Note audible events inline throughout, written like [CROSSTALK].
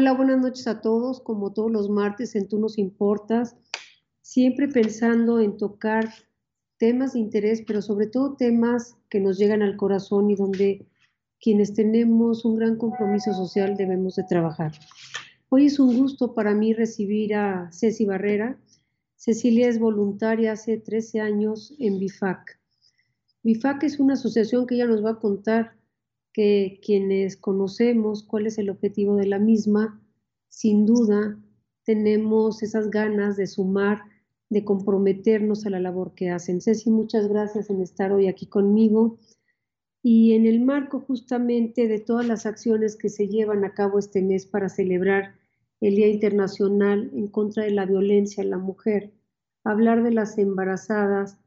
Hola, buenas noches a todos. Como todos los martes en Tú nos importas, siempre pensando en tocar temas de interés, pero sobre todo temas que nos llegan al corazón y donde quienes tenemos un gran compromiso social debemos de trabajar. Hoy es un gusto para mí recibir a Ceci Barrera. Cecilia es voluntaria hace 13 años en BIFAC. BIFAC es una asociación que ella nos va a contar que quienes conocemos cuál es el objetivo de la misma, sin duda tenemos esas ganas de sumar, de comprometernos a la labor que hacen. Ceci, muchas gracias en estar hoy aquí conmigo. Y en el marco justamente de todas las acciones que se llevan a cabo este mes para celebrar el Día Internacional en contra de la violencia en la mujer, hablar de las embarazadas,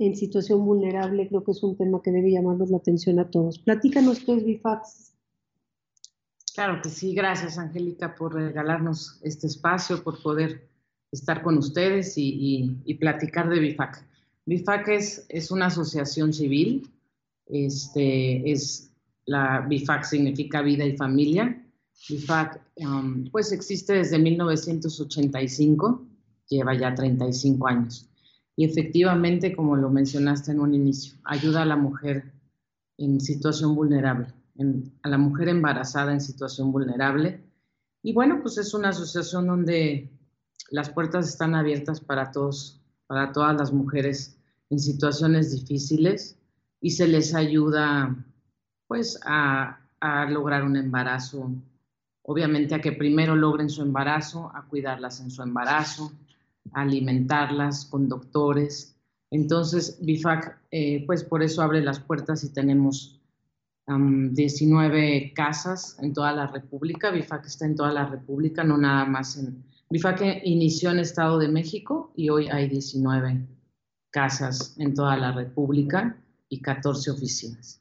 en situación vulnerable, creo que es un tema que debe llamarnos la atención a todos. Platícanos es BIFAX. Claro que sí, gracias Angélica por regalarnos este espacio, por poder estar con ustedes y, platicar de BIFAC. BIFAC es, es una asociación civil, este, es la BIFAC significa vida y familia. BIFAC um, pues existe desde 1985, lleva ya 35 años. Y efectivamente, como lo mencionaste en un inicio, ayuda a la mujer en situación vulnerable, a la mujer embarazada en situación vulnerable. Y bueno, pues es una asociación donde las puertas están abiertas para todos, para todas las mujeres en situaciones difíciles y se les ayuda pues a, a lograr un embarazo, obviamente a que primero logren su embarazo, a cuidarlas en su embarazo, alimentarlas con doctores. Entonces, BIFAC, eh, pues por eso abre las puertas y tenemos 19 casas en toda la República. BIFAC está en toda la República, no nada más en... BIFAC inició en Estado de México y hoy hay 19 casas en toda la República y 14 oficinas.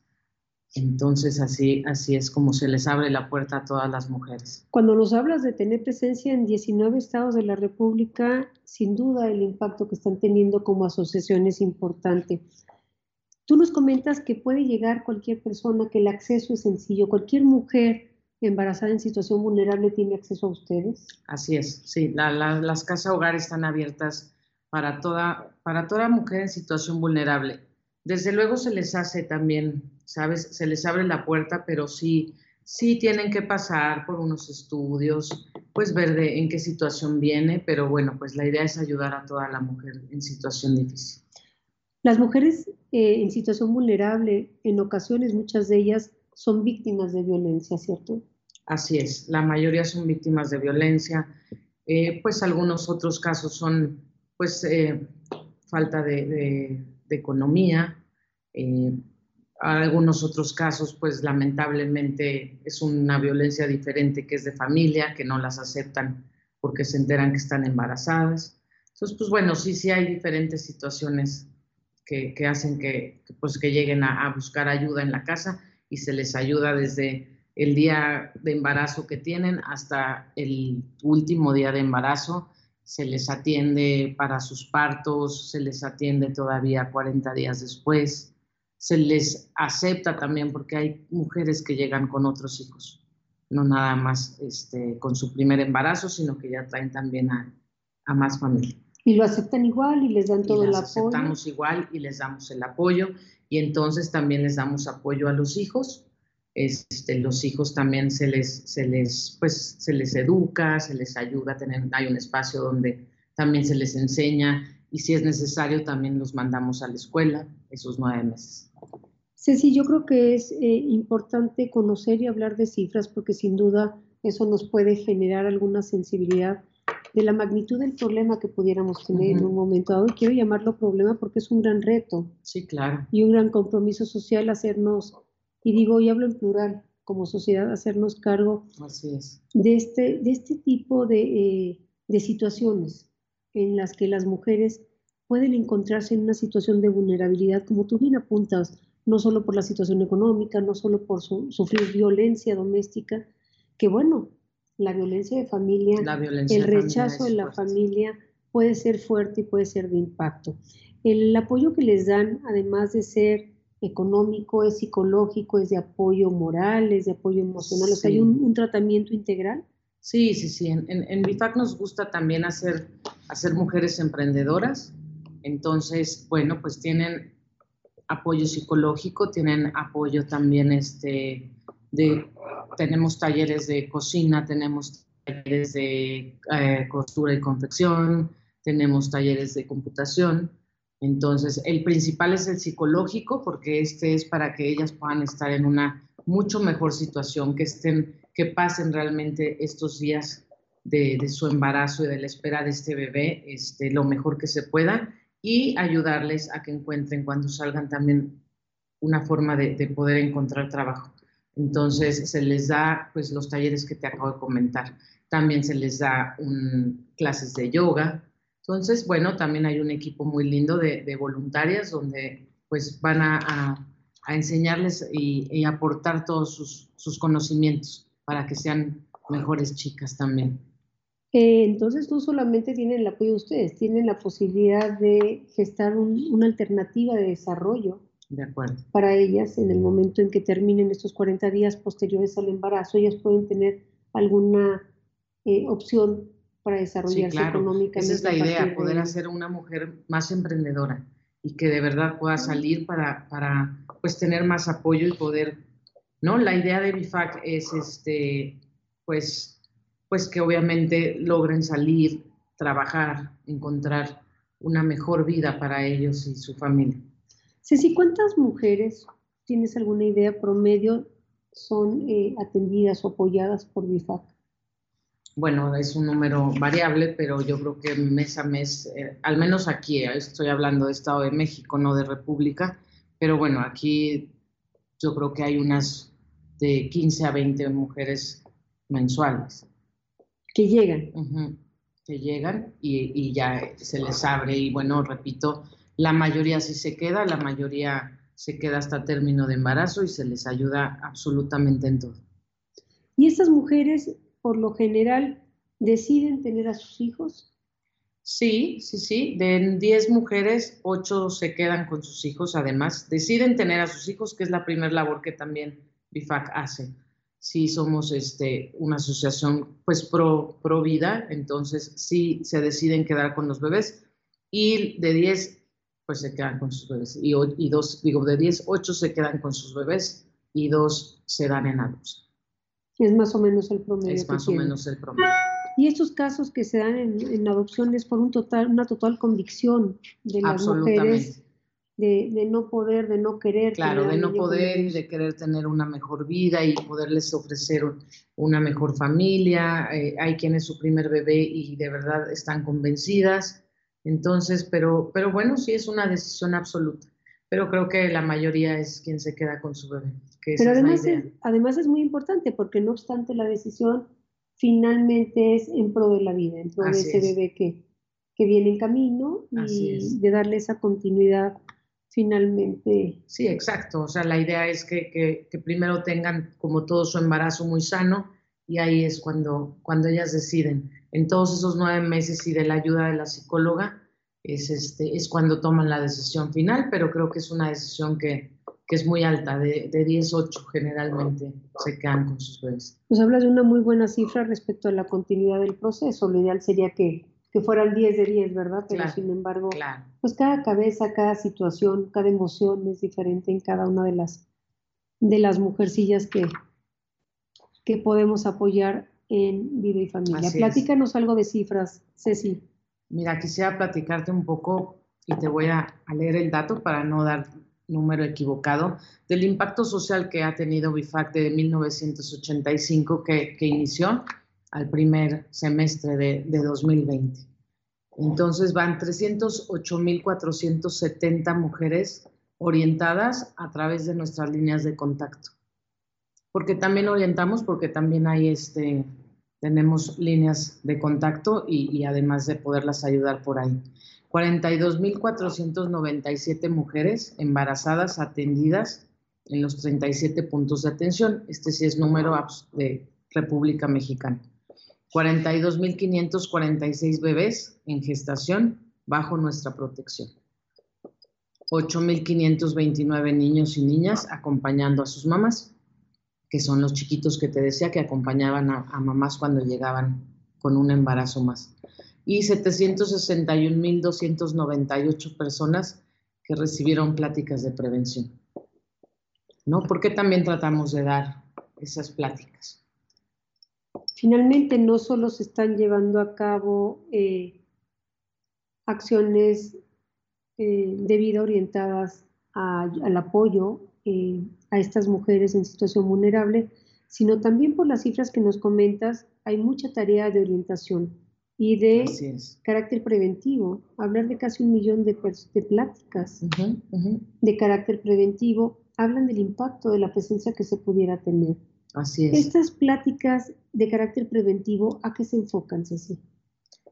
Entonces así, así es como se les abre la puerta a todas las mujeres. Cuando nos hablas de tener presencia en 19 estados de la República, sin duda el impacto que están teniendo como asociación es importante. Tú nos comentas que puede llegar cualquier persona, que el acceso es sencillo, cualquier mujer embarazada en situación vulnerable tiene acceso a ustedes. Así es, sí, las casas hogares están abiertas para toda, para toda mujer en situación vulnerable. Desde luego se les hace también ¿sabes? Se les abre la puerta, pero sí, sí tienen que pasar por unos estudios, pues ver de en qué situación viene, pero bueno, pues la idea es ayudar a toda la mujer en situación difícil. Las mujeres eh, en situación vulnerable, en ocasiones muchas de ellas son víctimas de violencia, ¿cierto? Así es, la mayoría son víctimas de violencia, eh, pues algunos otros casos son pues eh, falta de, de, de economía, algunos otros casos, pues lamentablemente es una violencia diferente que es de familia, que no las aceptan porque se enteran que están embarazadas. Entonces, pues bueno, sí, sí hay diferentes situaciones que, hacen que, pues, que lleguen a, buscar ayuda en la casa y se les ayuda desde el día de embarazo que tienen hasta el último día de embarazo. Se les atiende para sus partos, se les atiende todavía 40 días después se les acepta también porque hay mujeres que llegan con otros hijos, no nada más este, con su primer embarazo, sino que ya traen también a, a más familia. Y lo aceptan igual y les dan todo el apoyo. aceptamos igual y les damos el apoyo y entonces también les damos apoyo a los hijos. Este, los hijos también se les, se les, pues, se les educa, se les ayuda a tener, hay un espacio donde también se les enseña y si es necesario también los mandamos a la escuela esos nueve meses. Ceci, yo creo que es eh, importante conocer y hablar de cifras porque sin duda eso nos puede generar alguna sensibilidad de la magnitud del problema que pudiéramos tener en un momento dado. Y quiero llamarlo problema porque es un gran reto. Sí, claro. Y un gran compromiso social hacernos, y digo, y hablo en plural, como sociedad, hacernos cargo Así es. de, este, de este tipo de, eh, de situaciones en las que las mujeres pueden encontrarse en una situación de vulnerabilidad, como tú bien apuntas, no solo por la situación económica, no solo por sufrir violencia doméstica, que bueno, la violencia de familia, el rechazo de la familia puede ser fuerte y puede ser de impacto. El apoyo que les dan, además de ser económico, es psicológico, es de apoyo moral, es de apoyo emocional, o sea, hay un, tratamiento integral. Sí, sí, sí. En, en, BIFAC nos gusta también hacer, hacer mujeres emprendedoras. Entonces, bueno, pues tienen apoyo psicológico, tienen apoyo también este, de, tenemos talleres de cocina, tenemos talleres de eh, costura y confección, tenemos talleres de computación. Entonces, el principal es el psicológico, porque este es para que ellas puedan estar en una mucho mejor situación, que estén, que pasen realmente estos días de, su embarazo y de la espera de este bebé este, lo mejor que se pueda y ayudarles a que encuentren cuando salgan también una forma de, de poder encontrar trabajo. Entonces, se les da pues los talleres que te acabo de comentar. También se les da clases de yoga, entonces, bueno, también hay un equipo muy lindo de, voluntarias donde pues van a, enseñarles y, aportar todos sus, conocimientos para que sean mejores chicas también. Eh, entonces, no solamente tienen el apoyo de ustedes, tienen la posibilidad de gestar una alternativa de desarrollo de acuerdo. para ellas en el momento en que terminen estos 40 días posteriores al embarazo. Ellas pueden tener alguna eh, opción para desarrollarse sí, económicamente. Esa es la idea, poder hacer una mujer más emprendedora y que de verdad pueda salir para, para pues tener más apoyo y poder, ¿no? La idea de BIFAC es este, pues, pues que obviamente logren salir, trabajar, encontrar una mejor vida para ellos y su familia. Ceci, ¿cuántas mujeres, tienes alguna idea promedio, son eh, atendidas o apoyadas por BIFAC? bueno, es un número variable, pero yo creo que mes a mes, eh, al menos aquí, eh, estoy hablando de Estado de México, no de República, pero bueno, aquí yo creo que hay unas de 15 a 20 mujeres mensuales. Que llegan. que llegan y, y, ya se les abre y bueno, repito, la mayoría sí se queda, la mayoría se queda hasta término de embarazo y se les ayuda absolutamente en todo. Y estas mujeres por lo general deciden tener a sus hijos? Sí, sí, sí. De 10 mujeres, 8 se quedan con sus hijos. Además, deciden tener a sus hijos, que es la primera labor que también BIFAC hace. Sí, somos este, una asociación pues pro, pro vida, entonces sí se deciden quedar con los bebés. Y de 10, pues se quedan con sus bebés. Y, y dos, digo, de 10, 8 se quedan con sus bebés y dos se dan en adopción. Es más o menos el promedio. Es más o menos el promedio. Y estos casos que se dan en, adopción es por un total, una total convicción de las mujeres de, no poder, de no querer. Claro, de no poder y de querer tener una mejor vida y poderles ofrecer una mejor familia. Eh, hay quienes su primer bebé y de verdad están convencidas. Entonces, pero, pero bueno, sí es una decisión absoluta pero creo que la mayoría es quien se queda con su bebé. pero además es, además es muy importante porque no obstante la decisión finalmente es en pro de la vida, en pro de ese bebé que, que viene en camino y de darle esa continuidad finalmente. Sí, exacto. O sea, la idea es que, que, que, primero tengan como todo su embarazo muy sano y ahí es cuando, cuando ellas deciden. En todos esos nueve meses y de la ayuda de la psicóloga, es, este, es cuando toman la decisión final, pero creo que es una decisión que, que es muy alta, de, de 10-8 generalmente se quedan con sus bebés. Pues hablas de una muy buena cifra respecto a la continuidad del proceso. Lo ideal sería que, que fueran 10 de 10, ¿verdad? Pero sin embargo, pues cada cabeza, cada situación, cada emoción es diferente en cada una de las, de las mujercillas que, que podemos apoyar en vida y familia. Platícanos algo de cifras, Ceci. Mira, quisiera platicarte un poco y te voy a, leer el dato para no dar número equivocado, del impacto social que ha tenido BIFAC de 1985 que, que inició al primer semestre de, de 2020. Entonces van 308.470 mujeres orientadas a través de nuestras líneas de contacto. Porque también orientamos, porque también hay este, tenemos líneas de contacto y, además de poderlas ayudar por ahí. 42.497 mujeres embarazadas atendidas en los 37 puntos de atención. Este sí es número de República Mexicana. 42.546 bebés en gestación bajo nuestra protección. 8.529 niños y niñas acompañando a sus mamás. que son los chiquitos que te decía que acompañaban a, mamás cuando llegaban con un embarazo más. Y 761.298 personas que recibieron pláticas de prevención. ¿No? ¿Por qué también tratamos de dar esas pláticas? Finalmente, no solo se están llevando a cabo eh, acciones eh, de vida orientadas al apoyo eh, a estas mujeres en situación vulnerable, sino también por las cifras que nos comentas, hay mucha tarea de orientación y de carácter preventivo. Hablar de casi un millón de, de pláticas de carácter preventivo hablan del impacto de la presencia que se pudiera tener. Así es. Estas pláticas de carácter preventivo, ¿a qué se enfocan, Ceci?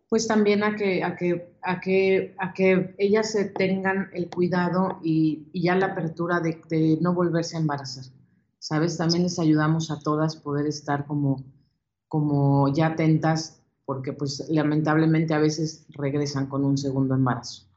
Pues también a que, a que, a que, a que ellas se tengan el cuidado y, y ya la apertura de, de, no volverse a embarazar. ¿Sabes? También les ayudamos a todas poder estar como, como ya atentas porque pues lamentablemente a veces regresan con un segundo embarazo.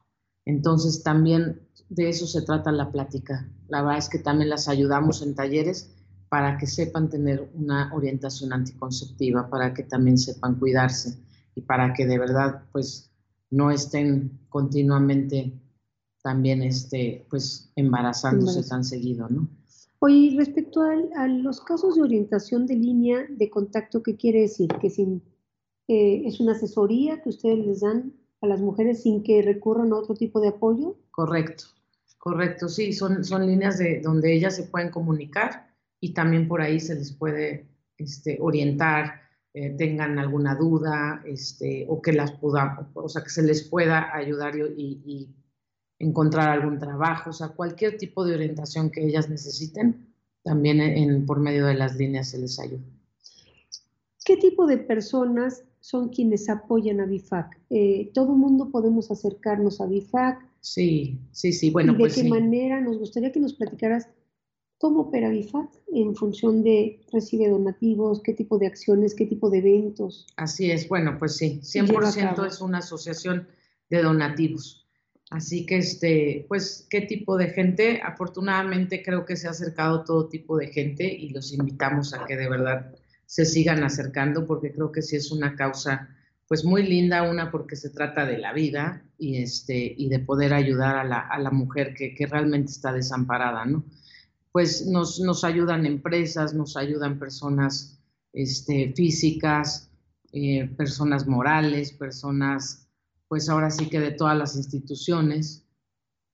Entonces también de eso se trata la plática. La verdad es que también las ayudamos en talleres para que sepan tener una orientación anticonceptiva, para que también sepan cuidarse y para que de verdad pues no estén continuamente también este, pues embarazándose tan seguido, ¿no? Oye, respecto a, a, los casos de orientación de línea de contacto, ¿qué quiere decir? Que sin eh, es una asesoría que ustedes les dan a las mujeres sin que recurran a otro tipo de apoyo. Correcto, correcto, sí, son, son líneas de donde ellas se pueden comunicar y también por ahí se les puede este, orientar, eh, tengan alguna duda, este, o que las pueda, o sea, que se les pueda ayudar y, y encontrar algún trabajo, o sea, cualquier tipo de orientación que ellas necesiten, también en, por medio de las líneas se les ayuda. ¿Qué tipo de personas son quienes apoyan a BIFAC. Eh, todo mundo podemos acercarnos a BIFAC. Sí, sí, sí. Bueno, ¿De pues qué manera? Nos gustaría que nos platicaras cómo opera BIFAC en función de recibe donativos, qué tipo de acciones, qué tipo de eventos. Así es, bueno, pues sí, 100% es una asociación de donativos. Así que, este, pues, ¿qué tipo de gente? Afortunadamente creo que se ha acercado todo tipo de gente y los invitamos a que de verdad se sigan acercando porque creo que sí es una causa pues muy linda, una porque se trata de la vida y, este, y de poder ayudar a la, a la mujer que, que, realmente está desamparada, ¿no? Pues nos, nos ayudan empresas, nos ayudan personas este, físicas, eh, personas morales, personas, pues ahora sí que de todas las instituciones.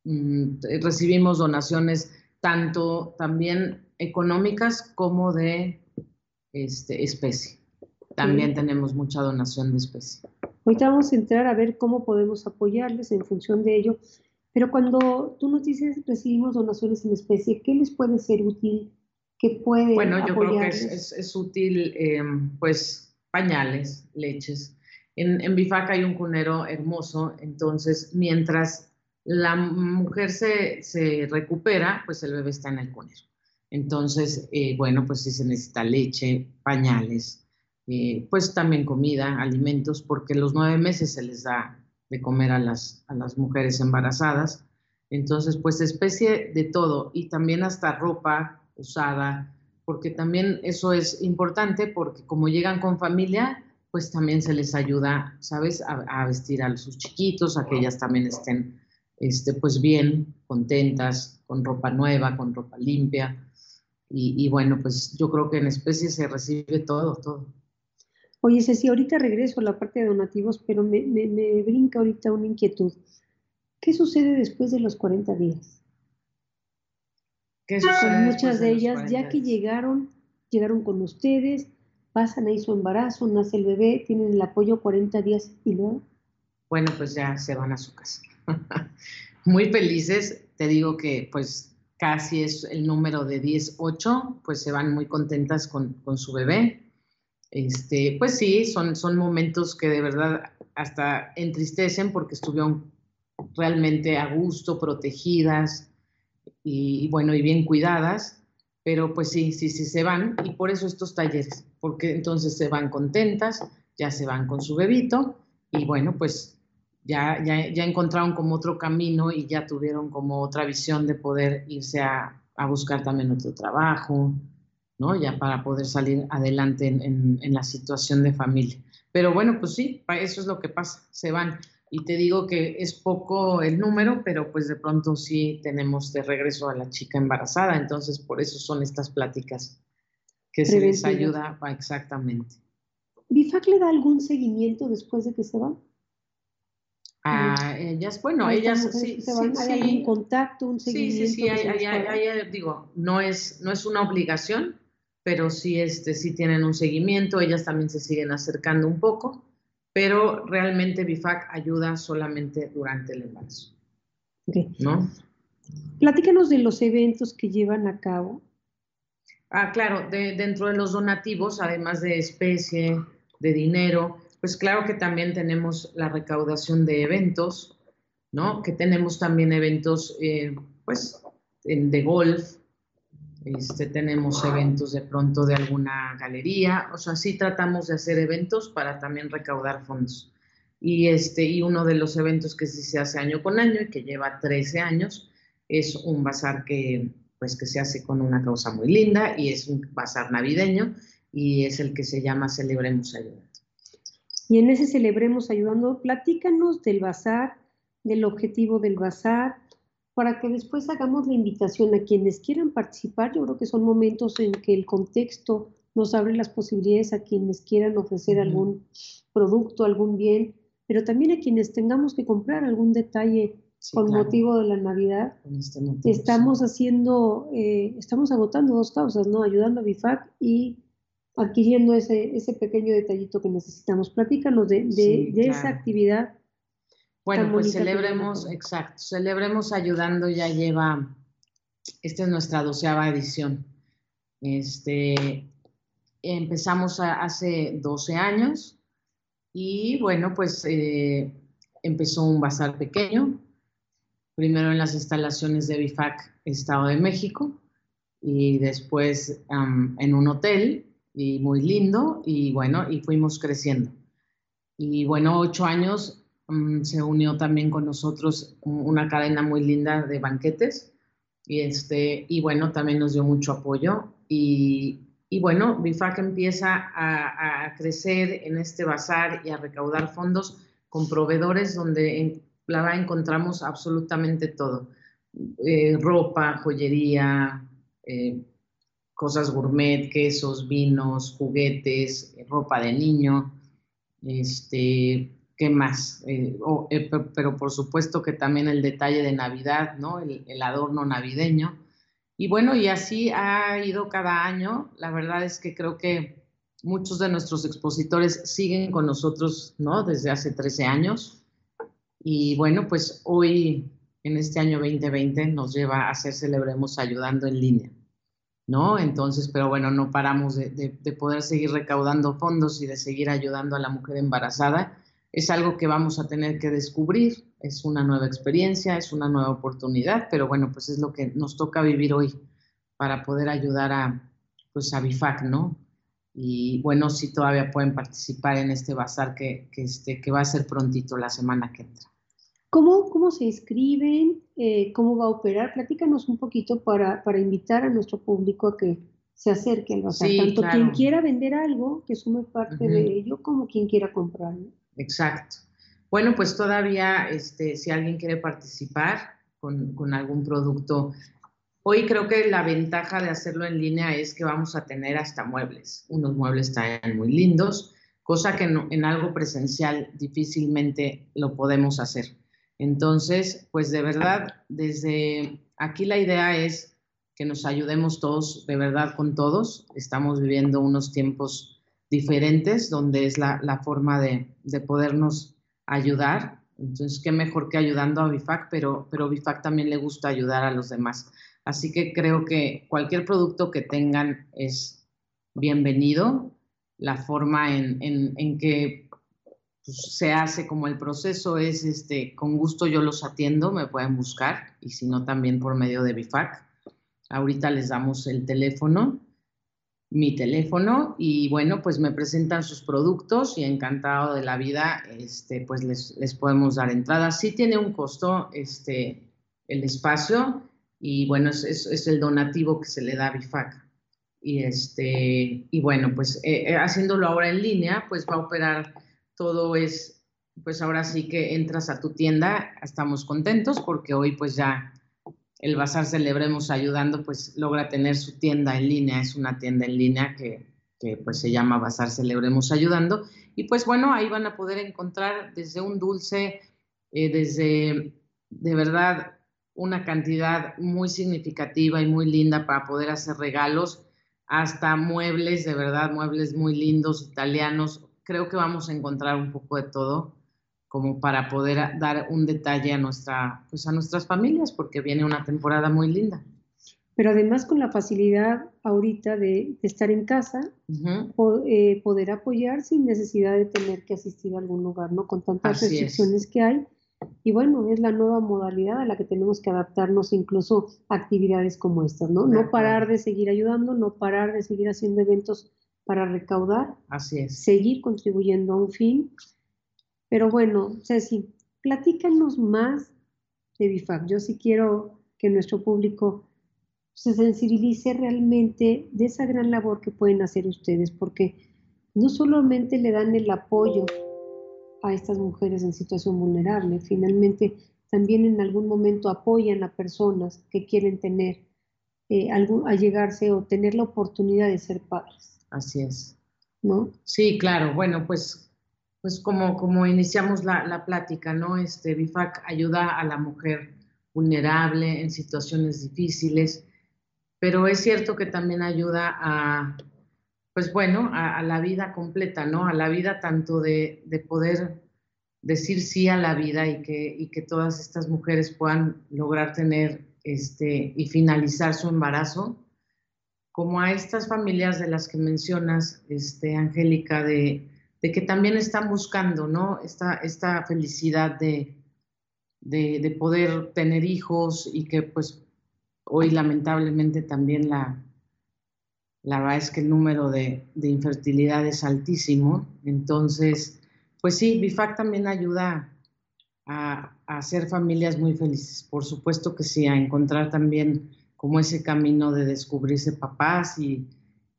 Mm, recibimos donaciones tanto también económicas como de este, especie. También tenemos mucha donación de especie. Ahorita vamos a entrar a ver cómo podemos apoyarles en función de ello. Pero cuando tú nos dices recibimos donaciones en especie, ¿qué les puede ser útil? ¿Qué puede Bueno, yo creo que es, es, útil, eh, pues, pañales, leches. En, en Bifac hay un cunero hermoso, entonces, mientras la mujer se, se recupera, pues el bebé está en el cunero. Entonces, eh, bueno, pues si se necesita leche, pañales, eh, pues también comida, alimentos, porque los nueve meses se les da de comer a las, a las mujeres embarazadas. Entonces, pues especie de todo y también hasta ropa usada, porque también eso es importante porque como llegan con familia, pues también se les ayuda, ¿sabes?, a, a vestir a sus chiquitos, a que ellas también estén, este, pues bien, contentas, con ropa nueva, con ropa limpia. Y, bueno, pues yo creo que en especie se recibe todo, todo. Oye, Ceci, ahorita regreso a la parte de donativos, pero me, me, me brinca ahorita una inquietud. ¿Qué sucede después de los 40 días? ¿Qué sucede muchas de, de ellas, ya que llegaron, llegaron con ustedes, pasan ahí su embarazo, nace el bebé, tienen el apoyo 40 días y luego. Bueno, pues ya se van a su casa. [LAUGHS] Muy felices, te digo que pues casi es el número de 10-8, pues se van muy contentas con, con, su bebé. Este, pues sí, son, son momentos que de verdad hasta entristecen porque estuvieron realmente a gusto, protegidas y, y, bueno, y bien cuidadas, pero pues sí, sí, sí se van y por eso estos talleres, porque entonces se van contentas, ya se van con su bebito y bueno, pues ya, ya, ya, encontraron como otro camino y ya tuvieron como otra visión de poder irse a, a buscar también otro trabajo ¿no? Ya para poder salir adelante en, en la situación de familia. Pero bueno, pues sí, eso es lo que pasa, se van. Y te digo que es poco el número, pero pues de pronto sí tenemos de regreso a la chica embarazada, entonces por eso son estas pláticas que se les ayuda exactamente. ¿Bifac le da algún seguimiento después de que se van? A ellas, bueno, ellas sí, sí, ¿Hay algún contacto, un seguimiento? Sí, sí, sí, hay, digo, no es, no es una obligación, pero sí, este, sí tienen un seguimiento, ellas también se siguen acercando un poco, pero realmente BIFAC ayuda solamente durante el embarazo. ¿No? Platícanos de los eventos que llevan a cabo. Ah, claro, dentro de los donativos, además de especie, de dinero, pues claro que también tenemos la recaudación de eventos, ¿no? Que tenemos también eventos, eh, pues, de golf, este, tenemos eventos de pronto de alguna galería, o sea, sí tratamos de hacer eventos para también recaudar fondos. Y, este, y uno de los eventos que sí se hace año con año y que lleva 13 años es un bazar que, pues, que se hace con una causa muy linda y es un bazar navideño y es el que se llama Celebremos Ayudando. Y en ese Celebremos Ayudando, platícanos del bazar, del objetivo del bazar, para que después hagamos la invitación a quienes quieran participar. Yo creo que son momentos en que el contexto nos abre las posibilidades a quienes quieran ofrecer algún producto, algún bien, pero también a quienes tengamos que comprar algún detalle con motivo de la Navidad. Este estamos haciendo, eh, estamos agotando dos causas, ¿no? Ayudando a BIFAC y adquiriendo ese, ese pequeño detallito que necesitamos. Platícanos de, de, de esa actividad bueno, pues celebremos, exacto, celebremos ayudando, ya lleva, esta es nuestra doceava edición. Este, empezamos hace 12 años y bueno, pues eh, empezó un bazar pequeño, primero en las instalaciones de BIFAC Estado de México y después en un hotel y muy lindo y bueno, y fuimos creciendo. Y bueno, ocho años Mm, se unió también con nosotros una cadena muy linda de banquetes y, este, y bueno, también nos dio mucho apoyo y, y bueno, BIFAC empieza a, a, crecer en este bazar y a recaudar fondos con proveedores donde en, la encontramos absolutamente todo, eh, ropa, joyería, eh, cosas gourmet, quesos, vinos, juguetes, ropa de niño, este, ¿qué más? Eh, eh, pero por supuesto que también el detalle de Navidad, ¿no? El, adorno navideño. Y bueno, y así ha ido cada año. La verdad es que creo que muchos de nuestros expositores siguen con nosotros, ¿no? Desde hace 13 años. Y bueno, pues hoy, en este año 2020, nos lleva a hacer Celebremos Ayudando en línea, ¿no? Entonces, pero bueno, no paramos de, de poder seguir recaudando fondos y de seguir ayudando a la mujer embarazada es algo que vamos a tener que descubrir, es una nueva experiencia, es una nueva oportunidad, pero bueno, pues es lo que nos toca vivir hoy para poder ayudar a, pues a BIFAC, ¿no? Y bueno, sí todavía pueden participar en este bazar que, que, este, que va a ser prontito la semana que entra. ¿Cómo, cómo se inscriben? Eh, ¿Cómo va a operar? Platícanos un poquito para, para invitar a nuestro público a que se acerque al bazar. Tanto quien quiera vender algo, que sume parte de ello, como quien quiera comprar. Exacto. Bueno, pues todavía, este, si alguien quiere participar con, algún producto, hoy creo que la ventaja de hacerlo en línea es que vamos a tener hasta muebles. Unos muebles están muy lindos, cosa que en algo presencial difícilmente lo podemos hacer. Entonces, pues de verdad, desde aquí la idea es que nos ayudemos todos, de verdad, con todos. Estamos viviendo unos tiempos diferentes, donde es la, forma de, podernos ayudar. Entonces, qué mejor que ayudando a BIFAC, pero, pero BIFAC también le gusta ayudar a los demás. Así que creo que cualquier producto que tengan es bienvenido. La forma en, que pues, se hace como el proceso es, este, con gusto yo los atiendo, me pueden buscar y si no también por medio de BIFAC. Ahorita les damos el teléfono mi teléfono y bueno, pues me presentan sus productos y encantado de la vida, este, pues les, podemos dar entrada. Sí tiene un costo este, el espacio y bueno, es, es, el donativo que se le da a BIFAC. Y, este, y bueno, pues eh, eh, haciéndolo ahora en línea, pues va a operar todo es, pues ahora sí que entras a tu tienda, estamos contentos porque hoy pues ya el Bazar Celebremos Ayudando pues logra tener su tienda en línea, es una tienda en línea que, que pues se llama Bazar Celebremos Ayudando. Y pues bueno, ahí van a poder encontrar desde un dulce, eh, desde de verdad una cantidad muy significativa y muy linda para poder hacer regalos, hasta muebles, de verdad, muebles muy lindos, italianos. Creo que vamos a encontrar un poco de todo como para poder dar un detalle a, nuestra, pues a nuestras familias, porque viene una temporada muy linda. Pero además con la facilidad ahorita de, estar en casa, eh, poder apoyar sin necesidad de tener que asistir a algún lugar, ¿no? Con tantas restricciones que hay y bueno, es la nueva modalidad a la que tenemos que adaptarnos incluso a actividades como estas, ¿no? No parar de seguir ayudando, no parar de seguir haciendo eventos para recaudar. Así es. Seguir contribuyendo a un fin. Pero bueno, Ceci, platícanos más de BIFAC. Yo sí quiero que nuestro público se sensibilice realmente de esa gran labor que pueden hacer ustedes, porque no solamente le dan el apoyo a estas mujeres en situación vulnerable. Finalmente, también en algún momento apoyan a personas que quieren tener, eh, algún, llegarse o tener la oportunidad de ser padres. Así es. ¿No? Sí, claro. Bueno, pues, pues como, como iniciamos la, la plática, ¿no? Este, BIFAC ayuda a la mujer vulnerable en situaciones difíciles, pero es cierto que también ayuda a pues bueno, a, la vida completa, ¿no? A la vida tanto de, poder decir sí a la vida y que, que todas estas mujeres puedan lograr tener este, y finalizar su embarazo, como a estas familias de las que mencionas, este, Angélica, de, que también están buscando, ¿no? Esta, esta felicidad de, de, poder tener hijos y que pues hoy lamentablemente también la, la verdad es que el número de, infertilidad es altísimo. Entonces, pues sí, BIFAC también ayuda a, hacer familias muy felices. Por supuesto que sí, a encontrar también como ese camino de descubrirse papás y,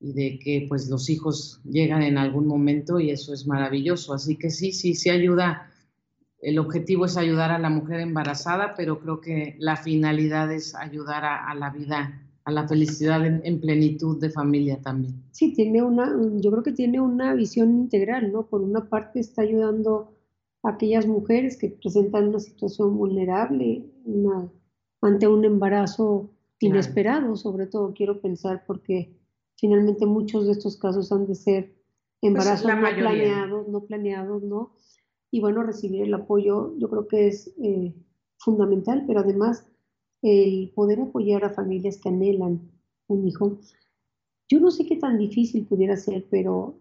de que pues los hijos llegan en algún momento y eso es maravilloso. Así que sí, sí, sí ayuda. El objetivo es ayudar a la mujer embarazada, pero creo que la finalidad es ayudar a la vida a la felicidad en, plenitud de familia también. Sí, tiene una, yo creo que tiene una visión integral, ¿no? Por una parte está ayudando a aquellas mujeres que presentan una situación vulnerable ante un embarazo inesperado, sobre todo quiero pensar, porque finalmente muchos de estos casos han de ser pues, embarazos no planeados, no planeados, ¿no? Y bueno, recibir el apoyo yo creo que es eh, fundamental, pero además el poder apoyar a familias que anhelan un hijo. Yo no sé qué tan difícil pudiera ser, pero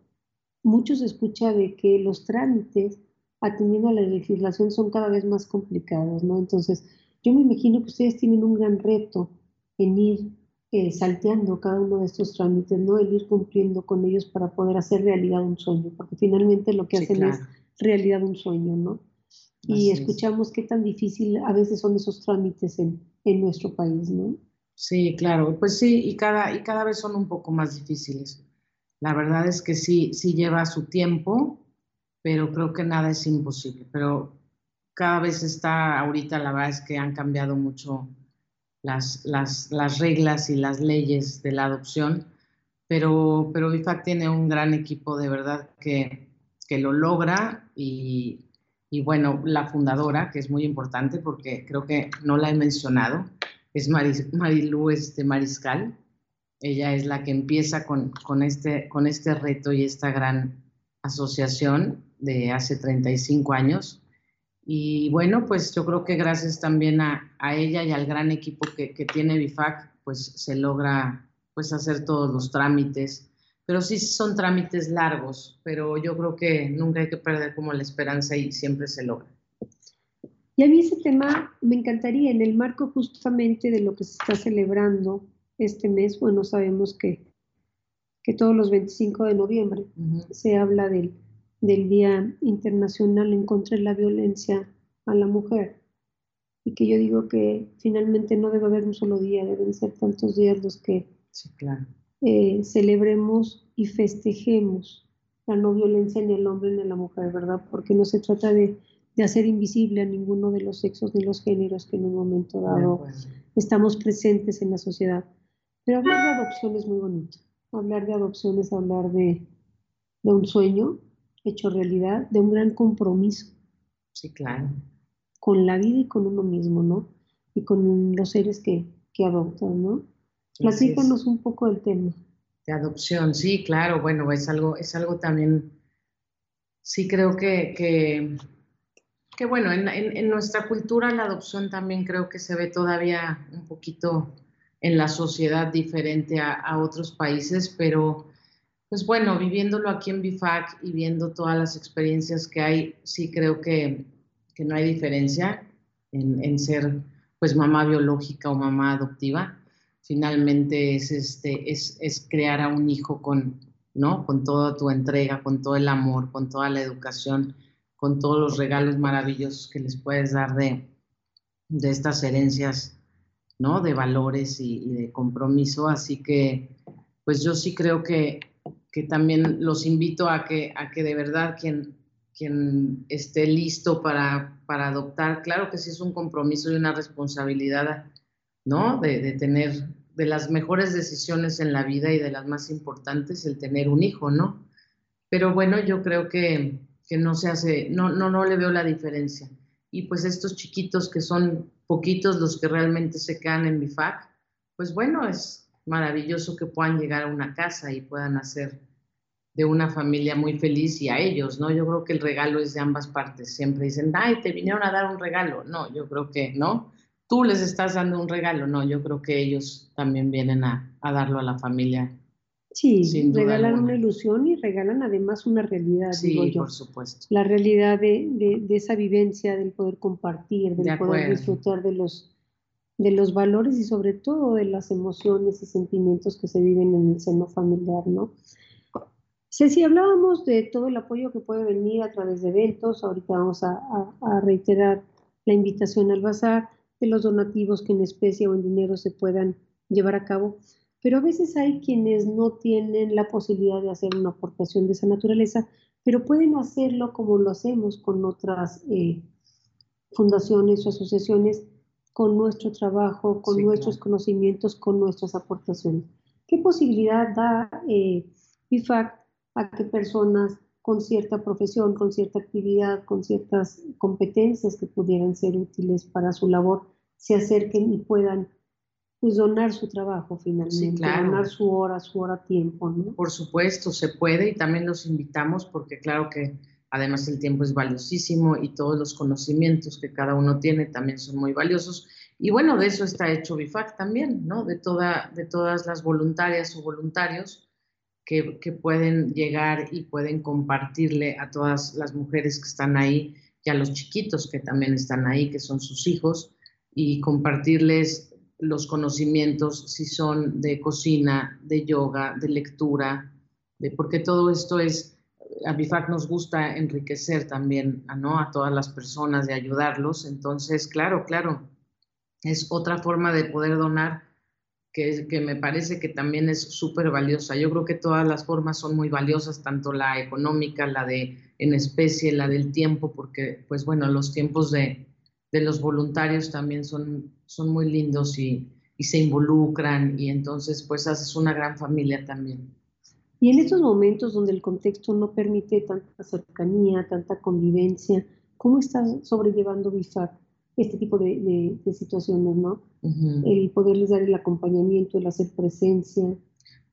muchos escucha de que los trámites atendiendo a la legislación son cada vez más complicados, ¿no? Entonces, yo me imagino que ustedes tienen un gran reto en ir eh, salteando cada uno de estos trámites, ¿no? El ir cumpliendo con ellos para poder hacer realidad un sueño, porque finalmente lo que hacen es realidad un sueño, ¿no? Y escuchamos qué tan difícil a veces son esos trámites en, en nuestro país, ¿no? Sí, claro, pues sí, y cada, y cada vez son un poco más difíciles. La verdad es que sí, sí lleva su tiempo, pero creo que nada es imposible. Pero cada vez está, ahorita la verdad es que han cambiado mucho las, las, las reglas y las leyes de la adopción, pero, pero BIFAC tiene un gran equipo de verdad que, que lo logra y, y bueno, la fundadora, que es muy importante porque creo que no la he mencionado, es Marilu este, Mariscal. Ella es la que empieza con, con, este, con este reto y esta gran asociación de hace 35 años. Y bueno, pues yo creo que gracias también a, a ella y al gran equipo que, que, tiene BIFAC, pues se logra pues hacer todos los trámites pero sí son trámites largos, pero yo creo que nunca hay que perder como la esperanza y siempre se logra. Y a mí ese tema me encantaría, en el marco justamente de lo que se está celebrando este mes, bueno, sabemos que, que todos los 25 de noviembre se habla del, del Día Internacional en contra de la Violencia a la Mujer, y que yo digo que finalmente no debe haber un solo día, deben ser tantos días los que sí, claro eh, celebremos y festejemos la no violencia en el hombre ni en la mujer, ¿verdad? Porque no se trata de, de hacer invisible a ninguno de los sexos ni los géneros que en un momento dado estamos presentes en la sociedad. Pero hablar de adopción es muy bonito. Hablar de adopción es hablar de, de un sueño hecho realidad, de un gran compromiso. Sí, claro. Con la vida y con uno mismo, ¿no? Y con los seres que, que adoptan, ¿no? Platícanos un poco del tema. De adopción, sí, claro. Bueno, es algo, es algo también, sí creo que, que, que bueno, en, en, en nuestra cultura la adopción también creo que se ve todavía un poquito en la sociedad diferente a, a otros países, pero pues bueno, viviéndolo aquí en BIFAC y viendo todas las experiencias que hay, sí creo que, que no hay diferencia en, en, ser pues mamá biológica o mamá adoptiva. Finalmente es, este, es, es crear a un hijo con, ¿no? con toda tu entrega, con todo el amor, con toda la educación, con todos los regalos maravillosos que les puedes dar de, de estas herencias ¿no? De valores y, de compromiso. Así que, pues yo sí creo que, que también los invito a que, a que de verdad quien, quien esté listo para, para adoptar, claro que sí es un compromiso y una responsabilidad, ¿no? De, de, tener de las mejores decisiones en la vida y de las más importantes, el tener un hijo, ¿no? Pero bueno, yo creo que, que no se hace, no, no, no le veo la diferencia. Y pues estos chiquitos que son poquitos los que realmente se quedan en BIFAC, pues bueno, es maravilloso que puedan llegar a una casa y puedan hacer de una familia muy feliz y a ellos, ¿no? Yo creo que el regalo es de ambas partes. Siempre dicen, ay, te vinieron a dar un regalo. No, yo creo que, ¿no? Tú les estás dando un regalo. No, yo creo que ellos también vienen a, a darlo a la familia Sí, regalan una ilusión y regalan además una realidad, sí, digo yo. por supuesto. La realidad de, de, de, esa vivencia, del poder compartir, del de poder disfrutar de los, de los valores y sobre todo de las emociones y sentimientos que se viven en el seno familiar, ¿no? Ceci, hablábamos de todo el apoyo que puede venir a través de eventos, ahorita vamos a, a, a reiterar la invitación al bazar, de los donativos que en especie o en dinero se puedan llevar a cabo pero a veces hay quienes no tienen la posibilidad de hacer una aportación de esa naturaleza, pero pueden hacerlo como lo hacemos con otras eh, fundaciones o asociaciones, con nuestro trabajo, con sí, nuestros claro. conocimientos, con nuestras aportaciones. ¿Qué posibilidad da eh, IFAC a que personas con cierta profesión, con cierta actividad, con ciertas competencias que pudieran ser útiles para su labor, se acerquen y puedan pues donar su trabajo finalmente, sí, claro. donar su hora, su hora tiempo, ¿no? Por supuesto, se puede y también los invitamos porque claro que además el tiempo es valiosísimo y todos los conocimientos que cada uno tiene también son muy valiosos. Y bueno, de eso está hecho BIFAC también, ¿no? De, toda, de todas las voluntarias o voluntarios que, pueden llegar y pueden compartirle a todas las mujeres que están ahí y a los chiquitos que también están ahí, que son sus hijos, y compartirles los conocimientos, si son de cocina, de yoga, de lectura, de, porque todo esto es, a BIFAC nos gusta enriquecer también ¿no? a todas las personas, de ayudarlos. Entonces, claro, claro, es otra forma de poder donar que, que me parece que también es súper valiosa. Yo creo que todas las formas son muy valiosas, tanto la económica, la de en especie, la del tiempo, porque, pues bueno, los tiempos de, de los voluntarios también son, son muy lindos y, y, se involucran y entonces pues haces una gran familia también. Y en estos momentos donde el contexto no permite tanta cercanía, tanta convivencia, ¿cómo estás sobrellevando BIFAC este tipo de, de, de situaciones, no? Uh -huh. El poderles dar el acompañamiento, el hacer presencia.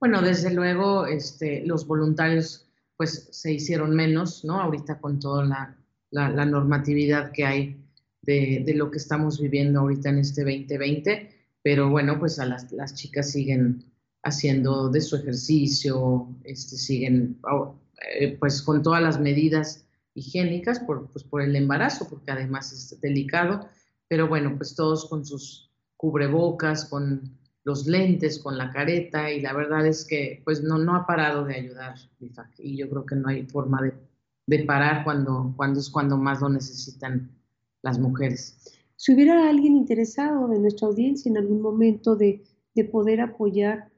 Bueno, desde luego este, los voluntarios pues se hicieron menos, ¿no? Ahorita con toda la, la, la normatividad que hay de, de, lo que estamos viviendo ahorita en este 2020, pero bueno, pues a las, las chicas siguen haciendo de su ejercicio, este, siguen eh, pues con todas las medidas higiénicas por, pues, por el embarazo, porque además es delicado, pero bueno, pues todos con sus cubrebocas, con los lentes, con la careta, y la verdad es que pues no, no ha parado de ayudar, y yo creo que no hay forma de, de parar cuando, cuando es cuando más lo necesitan las mujeres. Si hubiera alguien interesado de nuestra audiencia en algún momento de, de poder apoyar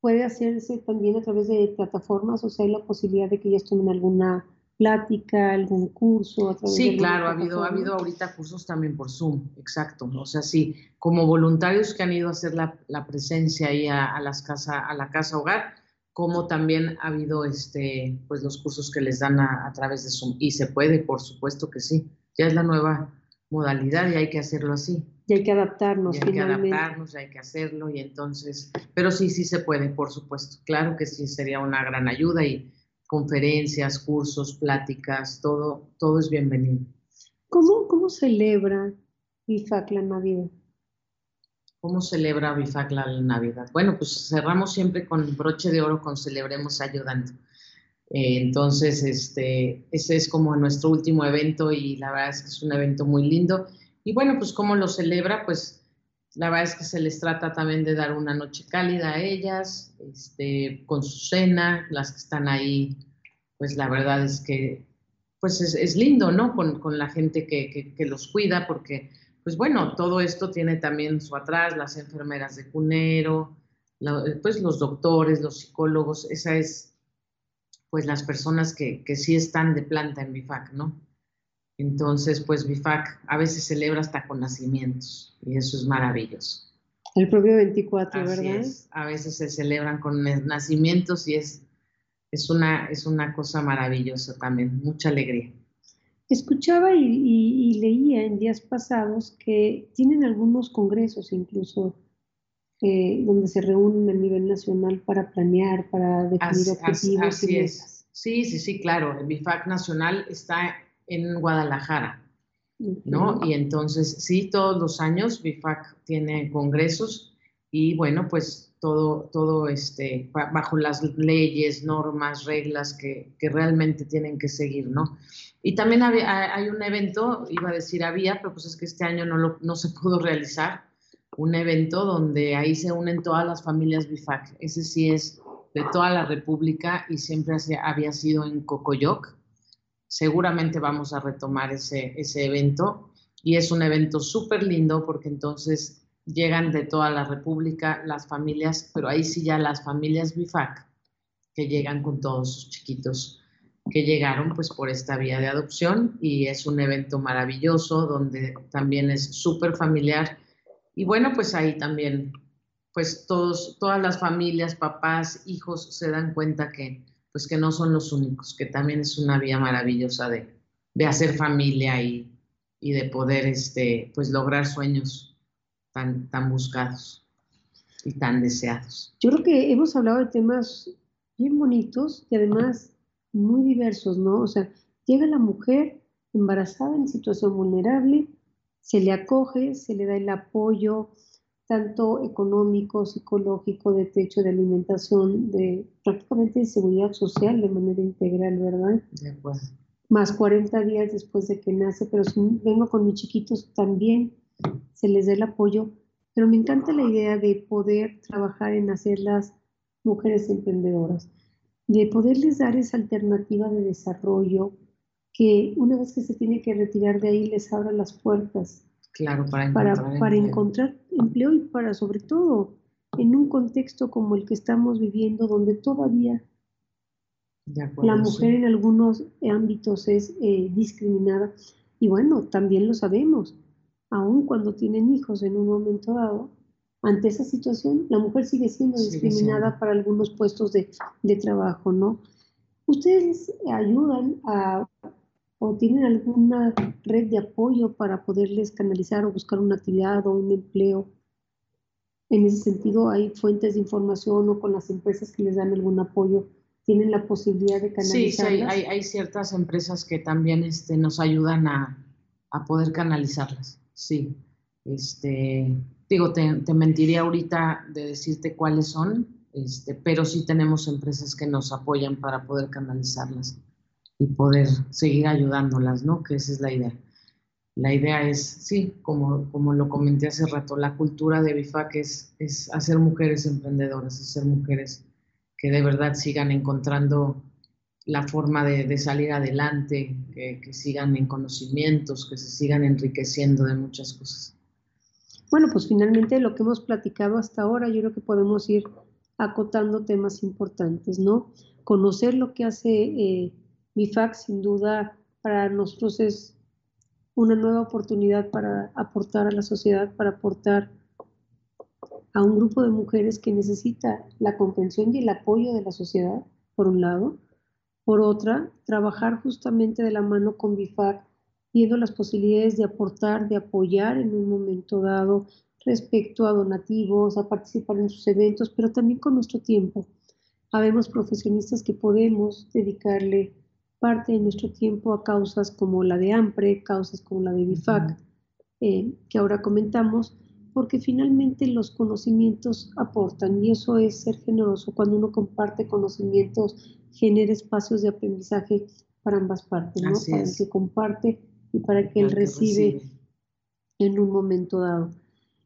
puede hacerse también a través de plataformas, o sea, hay la posibilidad de que ellas tomen alguna plática, algún curso. A sí, claro, ha habido, ha habido ahorita cursos también por Zoom, exacto. O sea, sí, como voluntarios que han ido a hacer la, la presencia ahí a, las casa, a la casa hogar, como también ha habido este, pues los cursos que les dan a, a través de Zoom. Y se puede, por supuesto que sí. Ya es la nueva modalidad y hay que hacerlo así. Y hay que adaptarnos. Y hay que adaptarnos, hay que hacerlo y entonces, pero sí, sí se puede, por supuesto. Claro que sí sería una gran ayuda y conferencias, cursos, pláticas, todo, todo es bienvenido. ¿Cómo, cómo celebra BIFAC la Navidad? ¿Cómo celebra BIFAC la Navidad? Bueno, pues cerramos siempre con broche de oro con Celebremos Ayudando. Eh, entonces, este, ese es como nuestro último evento y la verdad es que es un evento muy lindo. Y bueno, pues cómo lo celebra, pues la verdad es que se les trata también de dar una noche cálida a ellas, este, con su cena, las que están ahí, pues la verdad es que pues es, lindo, ¿no? Con, con la gente que, que, los cuida, porque, pues bueno, todo esto tiene también su atrás, las enfermeras de cunero, pues los doctores, los psicólogos, esa es, pues las personas que, que sí están de planta en BIFAC, ¿no? Entonces, pues BIFAC a veces celebra hasta con nacimientos y eso es maravilloso. El propio 24, ¿verdad? A veces se celebran con nacimientos y es, es, una, es una cosa maravillosa también, mucha alegría. Escuchaba y, leía en días pasados que tienen algunos congresos incluso eh, donde se reúnen a nivel nacional para planear, para definir objetivos y metas. Sí, sí, sí, claro. El BIFAC nacional está en Guadalajara, ¿no? Y entonces, sí, todos los años BIFAC tiene congresos y bueno, pues todo, todo este, bajo las leyes, normas, reglas que, que realmente tienen que seguir, ¿no? Y también hay un evento, iba a decir había, pero pues es que este año no, lo, no se [LAUGHS] pudo realizar, un evento donde ahí se unen todas las familias BIFAC. Ese sí es de toda la República y siempre había sido en Cocoyoc seguramente vamos a retomar ese, ese evento. Y es un evento súper lindo porque entonces llegan de toda la República las familias, pero ahí sí ya las familias BIFAC que llegan con todos sus chiquitos que llegaron pues por esta vía de adopción. Y es un evento maravilloso donde también es súper familiar. Y bueno pues ahí también pues todos, todas las familias, papás, hijos se dan cuenta que pues que no son los únicos, que también es una vía maravillosa de, hacer familia y, de poder este, pues lograr sueños tan, tan buscados y tan deseados. Yo creo que hemos hablado de temas bien bonitos y además muy diversos, ¿no? O sea, llega la mujer embarazada en situación vulnerable, se le acoge, se le da el apoyo, tanto económico, psicológico, de techo, de alimentación, de prácticamente de seguridad social de manera integral, ¿verdad? De acuerdo. Más 40 días después de que nace, pero si vengo con mis chiquitos también se les da el apoyo, pero me encanta la idea de poder trabajar en hacerlas mujeres emprendedoras, de poderles dar esa alternativa de desarrollo que una vez que se tiene que retirar de ahí les abra las puertas Claro, para encontrar, para, empleo. encontrar empleo y para sobre todo en un contexto como el que estamos viviendo donde todavía la mujer en algunos ámbitos es eh, discriminada y bueno, también lo sabemos, aun cuando tienen hijos en un momento dado, ante esa situación la mujer sigue siendo discriminada para algunos puestos de, de trabajo, ¿no? Ustedes ayudan a o tienen alguna red de apoyo para poderles canalizar o buscar una actividad o un empleo. En ese sentido, hay fuentes de información o con las empresas que les dan algún apoyo, tienen la posibilidad de canalizar. Sí, sí hay, hay, ciertas empresas que también este, nos ayudan a, a, poder canalizarlas. Sí, este, digo, te, te, mentiría ahorita de decirte cuáles son, este, pero sí tenemos empresas que nos apoyan para poder canalizarlas y poder seguir ayudándolas, ¿no? Que esa es la idea. La idea es, sí, como, como lo comenté hace rato, la cultura de BIFAC es, es hacer mujeres emprendedoras, hacer mujeres que de verdad sigan encontrando la forma de, salir adelante, que, que, sigan en conocimientos, que se sigan enriqueciendo de muchas cosas. Bueno, pues finalmente lo que hemos platicado hasta ahora, yo creo que podemos ir acotando temas importantes, ¿no? Conocer lo que hace eh, BIFAC, sin duda, para nosotros es una nueva oportunidad para aportar a la sociedad, para aportar a un grupo de mujeres que necesita la comprensión y el apoyo de la sociedad, por un lado. Por otra, trabajar justamente de la mano con BIFAC, viendo las posibilidades de aportar, de apoyar en un momento dado respecto a donativos, a participar en sus eventos, pero también con nuestro tiempo. Habemos profesionistas que podemos dedicarle parte de nuestro tiempo a causas como la de AMPRE, causas como la de BIFAC, eh, que ahora comentamos, porque finalmente los conocimientos aportan y eso es ser generoso. Cuando uno comparte conocimientos, genera espacios de aprendizaje para ambas partes, ¿no? para el que comparte y para que él recibe en un momento dado.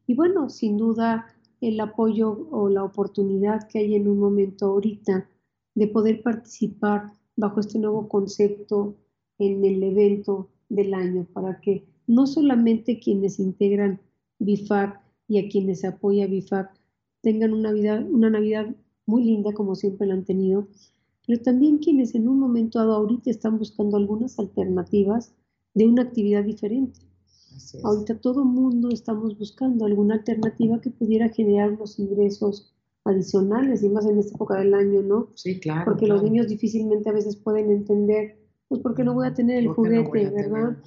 Y bueno, sin duda el apoyo o la oportunidad que hay en un momento ahorita de poder participar bajo este nuevo concepto en el evento del año para que no solamente quienes integran BIFAC y a quienes apoya BIFAC tengan una, vida, una Navidad muy linda como siempre la han tenido, pero también quienes en un momento dado ahorita están buscando algunas alternativas de una actividad diferente. Ahorita todo mundo estamos buscando alguna alternativa que pudiera generar unos ingresos adicionales, y más en esta época del año, ¿no? Sí, claro. Porque los niños difícilmente a veces pueden entender, pues, ¿por qué no voy a tener el juguete, verdad?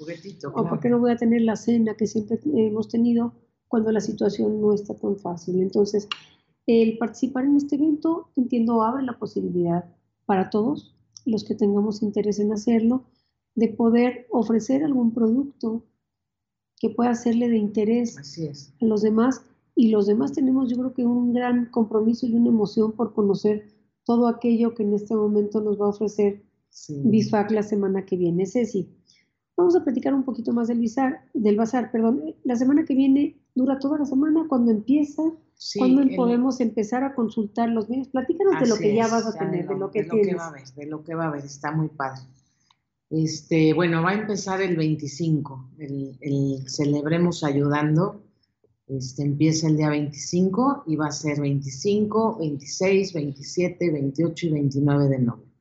O ¿por qué no voy a tener la cena que siempre hemos tenido cuando la situación no está tan fácil? Entonces, el participar en este evento, entiendo, abre la posibilidad para todos los que tengamos interés en hacerlo, de poder ofrecer algún producto que pueda hacerle de interés a los demás. Y los demás tenemos, yo creo que un gran compromiso y una emoción por conocer todo aquello que en este momento nos va a ofrecer BIFAC la semana que viene. Ceci, vamos a platicar un poquito más del, bizar, del bazar. Perdón, la semana que viene dura toda la semana. cuando empieza? ¿Cuándo podemos empezar a consultar los medios? Platícanos de lo que ya vas a tener, de lo, que tienes. va a haber, de lo que va a haber, está muy padre. Este, bueno, va a empezar el 25, el, Celebremos Ayudando. Este, empieza el día 25 y va a ser 25, 26, 27, 28 y 29 de noviembre.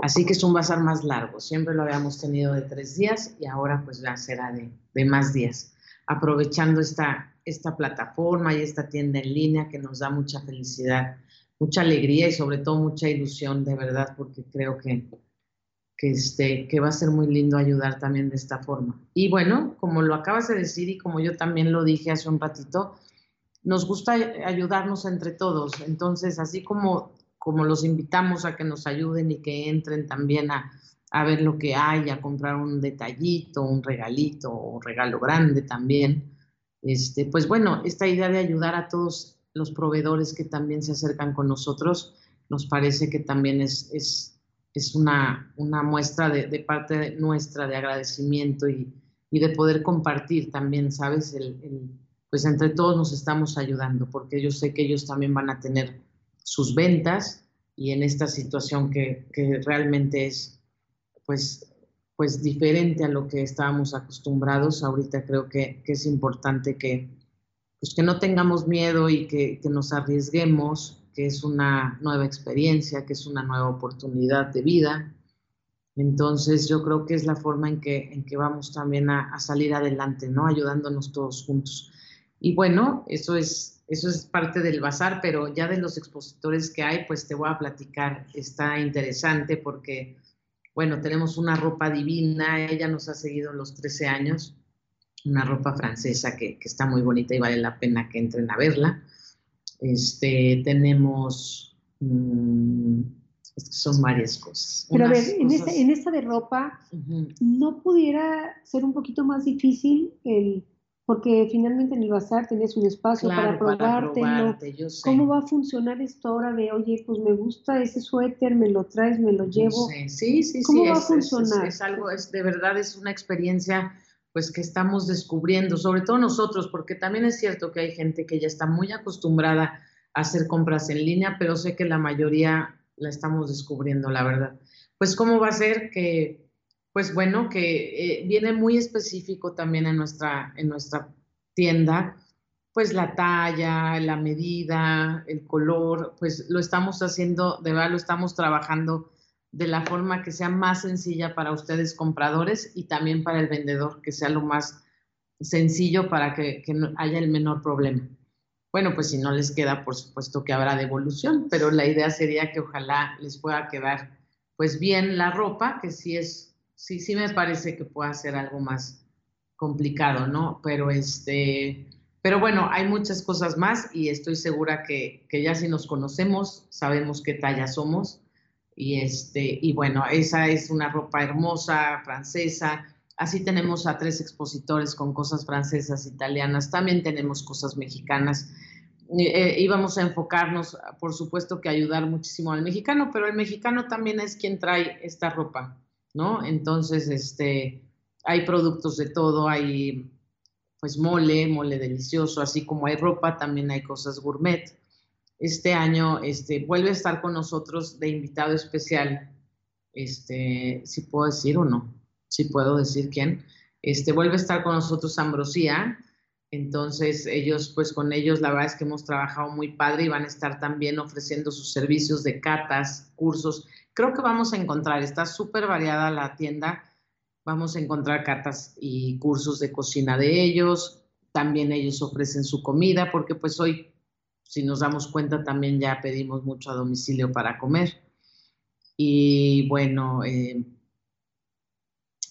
Así que es un bazar más largo. Siempre lo habíamos tenido de tres días y ahora pues ya será de, de más días. Aprovechando esta, esta plataforma y esta tienda en línea que nos da mucha felicidad, mucha alegría y sobre todo mucha ilusión de verdad porque creo que que, este, que va a ser muy lindo ayudar también de esta forma. Y bueno, como lo acabas de decir y como yo también lo dije hace un ratito, nos gusta ayudarnos entre todos. Entonces, así como, como los invitamos a que nos ayuden y que entren también a, a ver lo que hay, a comprar un detallito, un regalito o un regalo grande también, este, pues bueno, esta idea de ayudar a todos los proveedores que también se acercan con nosotros, nos parece que también es, es es una, una muestra de, parte nuestra de agradecimiento y, de poder compartir también, ¿sabes? Pues entre todos nos estamos ayudando, porque yo sé que ellos también van a tener sus ventas y en esta situación que, realmente es pues, pues diferente a lo que estábamos acostumbrados, ahorita creo que, es importante que, pues que no tengamos miedo y que, que nos arriesguemos que es una nueva experiencia, que es una nueva oportunidad de vida. Entonces yo creo que es la forma en que, en que vamos también a, salir adelante, ¿no? Ayudándonos todos juntos. Y bueno, eso es, eso es parte del bazar, pero ya de los expositores que hay, pues te voy a platicar. Está interesante porque, bueno, tenemos una ropa divina, ella nos ha seguido los 13 años, una ropa francesa que, que está muy bonita y vale la pena que entren a verla. Este, tenemos, mm, son varias cosas. Pero a ver, en, esta, de ropa, ¿no pudiera ser un poquito más difícil el, porque finalmente en el bazar tenés un espacio para probártelo. ¿Cómo va a funcionar esto ahora de, oye, pues me gusta ese suéter, me lo traes, me lo llevo? Sí, sí, ¿Cómo va a funcionar? Es, algo, es de verdad es una experiencia pues que estamos descubriendo, sobre todo nosotros, porque también es cierto que hay gente que ya está muy acostumbrada a hacer compras en línea, pero sé que la mayoría la estamos descubriendo, la verdad. Pues cómo va a ser que, pues bueno, que eh, viene muy específico también en nuestra, en nuestra tienda, pues la talla, la medida, el color, pues lo estamos haciendo, de verdad lo estamos trabajando de la forma que sea más sencilla para ustedes compradores y también para el vendedor, que sea lo más sencillo para que, no haya el menor problema. Bueno, pues si no les queda, por supuesto que habrá devolución, pero la idea sería que ojalá les pueda quedar pues bien la ropa, que sí es, sí, sí me parece que pueda ser algo más complicado, ¿no? Pero este, pero bueno, hay muchas cosas más y estoy segura que, que ya si nos conocemos, sabemos qué talla somos y, este, y bueno, esa es una ropa hermosa, francesa. Así tenemos a tres expositores con cosas francesas, italianas. También tenemos cosas mexicanas. Eh, íbamos a enfocarnos, por supuesto que ayudar muchísimo al mexicano, pero el mexicano también es quien trae esta ropa, ¿no? Entonces, este, hay productos de todo, hay pues mole, mole delicioso, así como hay ropa, también hay cosas gourmet este año este, vuelve a estar con nosotros de invitado especial, este, si puedo decir o no, si puedo decir quién, este, vuelve a estar con nosotros Ambrosía, entonces ellos, pues con ellos la verdad es que hemos trabajado muy padre y van a estar también ofreciendo sus servicios de catas, cursos. Creo que vamos a encontrar, está súper variada la tienda, vamos a encontrar catas y cursos de cocina de ellos, también ellos ofrecen su comida, porque pues hoy si nos damos cuenta, también ya pedimos mucho a domicilio para comer. Y bueno, eh,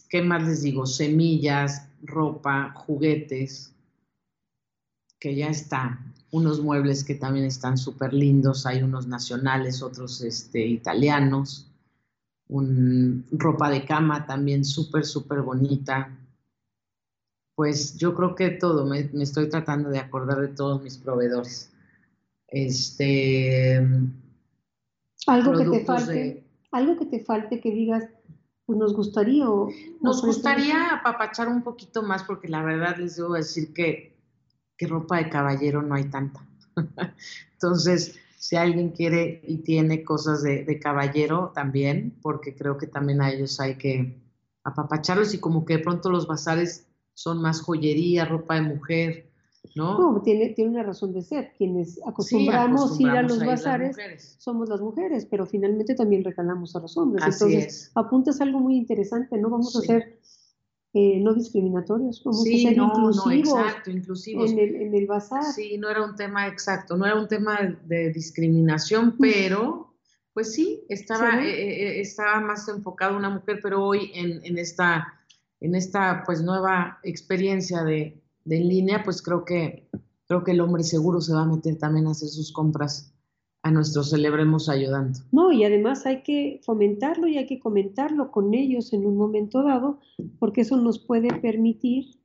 ¿qué más les digo? Semillas, ropa, juguetes, que ya está. Unos muebles que también están súper lindos, hay unos nacionales, otros este, italianos. Ropa de cama también súper, súper bonita. Pues yo creo que todo, me estoy tratando de acordar de todos mis proveedores. Este, algo que te falte, algo que te falte que digas, pues nos gustaría. nos gustaría apapachar un poquito más porque la verdad les debo decir que, que ropa de caballero no hay tanta. [LAUGHS] Entonces, si alguien quiere y tiene cosas de, de, caballero también, porque creo que también a ellos hay que apapacharlos y como que de pronto los bazares son más joyería, ropa de mujer, ¿no? tiene, tiene una razón de ser. Quienes acostumbramos, ir a los bazares somos las mujeres, pero finalmente también regalamos a los hombres. Entonces, apuntas algo muy interesante, ¿no? Vamos a ser eh, no discriminatorios, vamos a ser inclusivos, exacto, inclusivos. En, el, en el bazar. Sí, no era un tema exacto, no era un tema de discriminación, pero pues sí, estaba, eh, eh, estaba más enfocado una mujer, pero hoy en, en, esta, en esta pues nueva experiencia de, de en línea, pues creo que, creo que el hombre seguro se va a meter también a hacer sus compras a nuestro Celebremos Ayudando. No, y además hay que fomentarlo y hay que comentarlo con ellos en un momento dado, porque eso nos puede permitir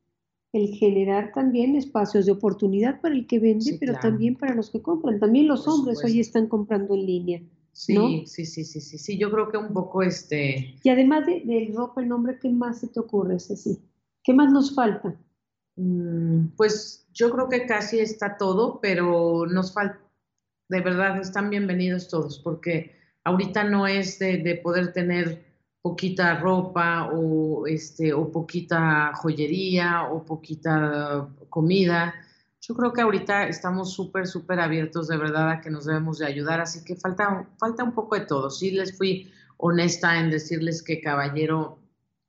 el generar también espacios de oportunidad para el que vende, pero también para los que compran. También los hombres hoy están comprando en línea. Sí, sí, sí, sí, sí, sí, yo creo que un poco este... Y además de, de ropa, el nombre, ¿qué más se te ocurre, Ceci? ¿Qué más nos falta? Mm, pues yo creo que casi está todo, pero nos falta, de verdad, están bienvenidos todos, porque ahorita no es de, poder tener poquita ropa o, este, o poquita joyería o poquita comida. Yo creo que ahorita estamos súper, súper abiertos de verdad a que nos debemos de ayudar, así que falta, falta un poco de todo. Sí les fui honesta en decirles que caballero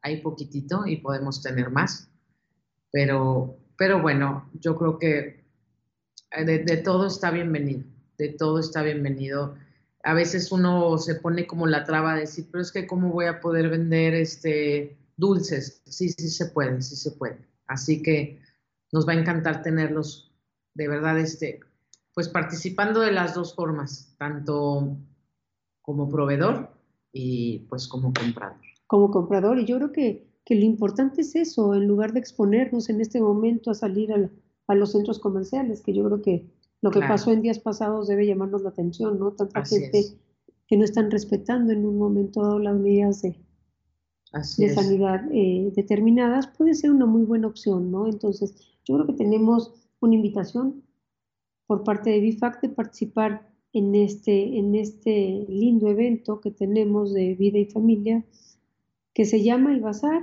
hay poquitito y podemos tener más pero, pero bueno, yo creo que eh, de, todo está bienvenido, de todo está bienvenido. A veces uno se pone como la traba de decir, pero es que cómo voy a poder vender este dulces. Sí, sí se puede, sí se puede. Así que nos va a encantar tenerlos de verdad, este, pues participando de las dos formas, tanto como proveedor y pues como comprador. Como comprador, y yo creo que que lo importante es eso, en lugar de exponernos en este momento a salir a los centros comerciales, que yo creo que lo que pasó en días pasados debe llamarnos la atención, ¿no? Tanta gente que no están respetando en un momento dado las medidas de, de sanidad eh, determinadas, puede ser una muy buena opción, ¿no? Entonces, yo creo que tenemos una invitación por parte de BIFAC de participar en este, en este lindo evento que tenemos de vida y familia, que se llama el Bazar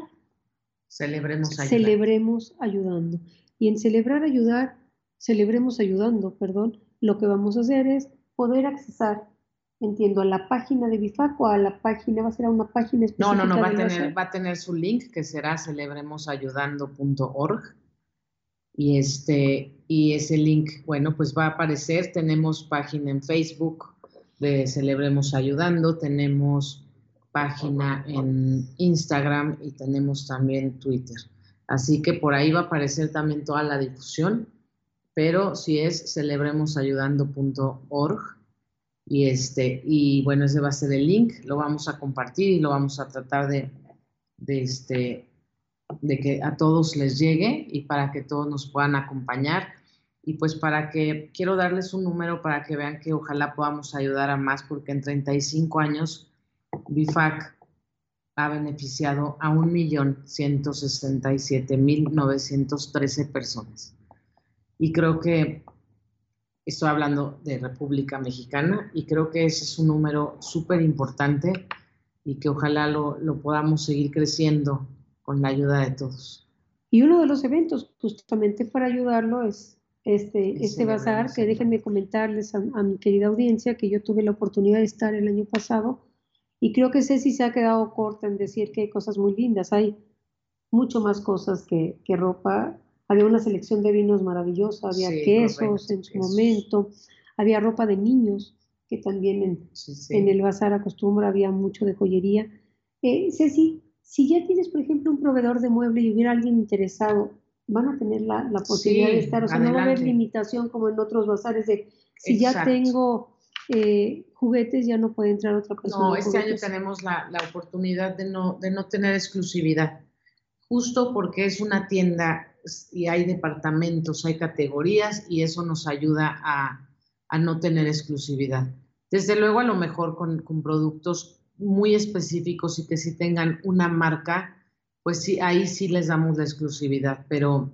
Celebremos ayudando. Celebremos ayudando. Y en celebrar ayudar celebremos ayudando, perdón, lo que vamos a hacer es poder accesar, entiendo, a la página de BIFAC o a la página, va a ser a una página específica. No, no, no, va a, tener, va a tener su link que será celebremosayudando.org y, este, y ese link, bueno, pues va a aparecer. Tenemos página en Facebook de Celebremos Ayudando, tenemos página en Instagram y tenemos también Twitter. Así que por ahí va a aparecer también toda la difusión, pero si es celebremosayudando.org y este y bueno, ese va a ser el link, lo vamos a compartir y lo vamos a tratar de, de este de que a todos les llegue y para que todos nos puedan acompañar. Y pues para que, quiero darles un número para que vean que ojalá podamos ayudar a más, porque en 35 años BIFAC ha beneficiado a 1.167.913 personas. Y creo que estoy hablando de República Mexicana y creo que ese es un número súper importante y que ojalá lo, lo podamos seguir creciendo con la ayuda de todos. Y uno de los eventos justamente para ayudarlo es este, este bazar, que déjenme comentarles a, mi querida audiencia que yo tuve la oportunidad de estar el año pasado y creo que Ceci se ha quedado corta en decir que hay cosas muy lindas, hay mucho más cosas que, que ropa. Había una selección de vinos maravillosa, había quesos en su momento, había ropa de niños, que también en, en el bazar acostumbra, había mucho de joyería. Eh, Ceci, si ya tienes, por ejemplo, un proveedor de mueble y hubiera alguien interesado, van a tener la, posibilidad de estar, o sea, no va a haber limitación como en otros bazares de si ya tengo eh, juguetes ya no puede entrar otra persona. No, este año tenemos la, oportunidad de no, de no tener exclusividad, justo porque es una tienda y hay departamentos, hay categorías y eso nos ayuda a, a no tener exclusividad. Desde luego, a lo mejor con, con productos muy específicos y que si tengan una marca, pues sí, ahí sí les damos la exclusividad, pero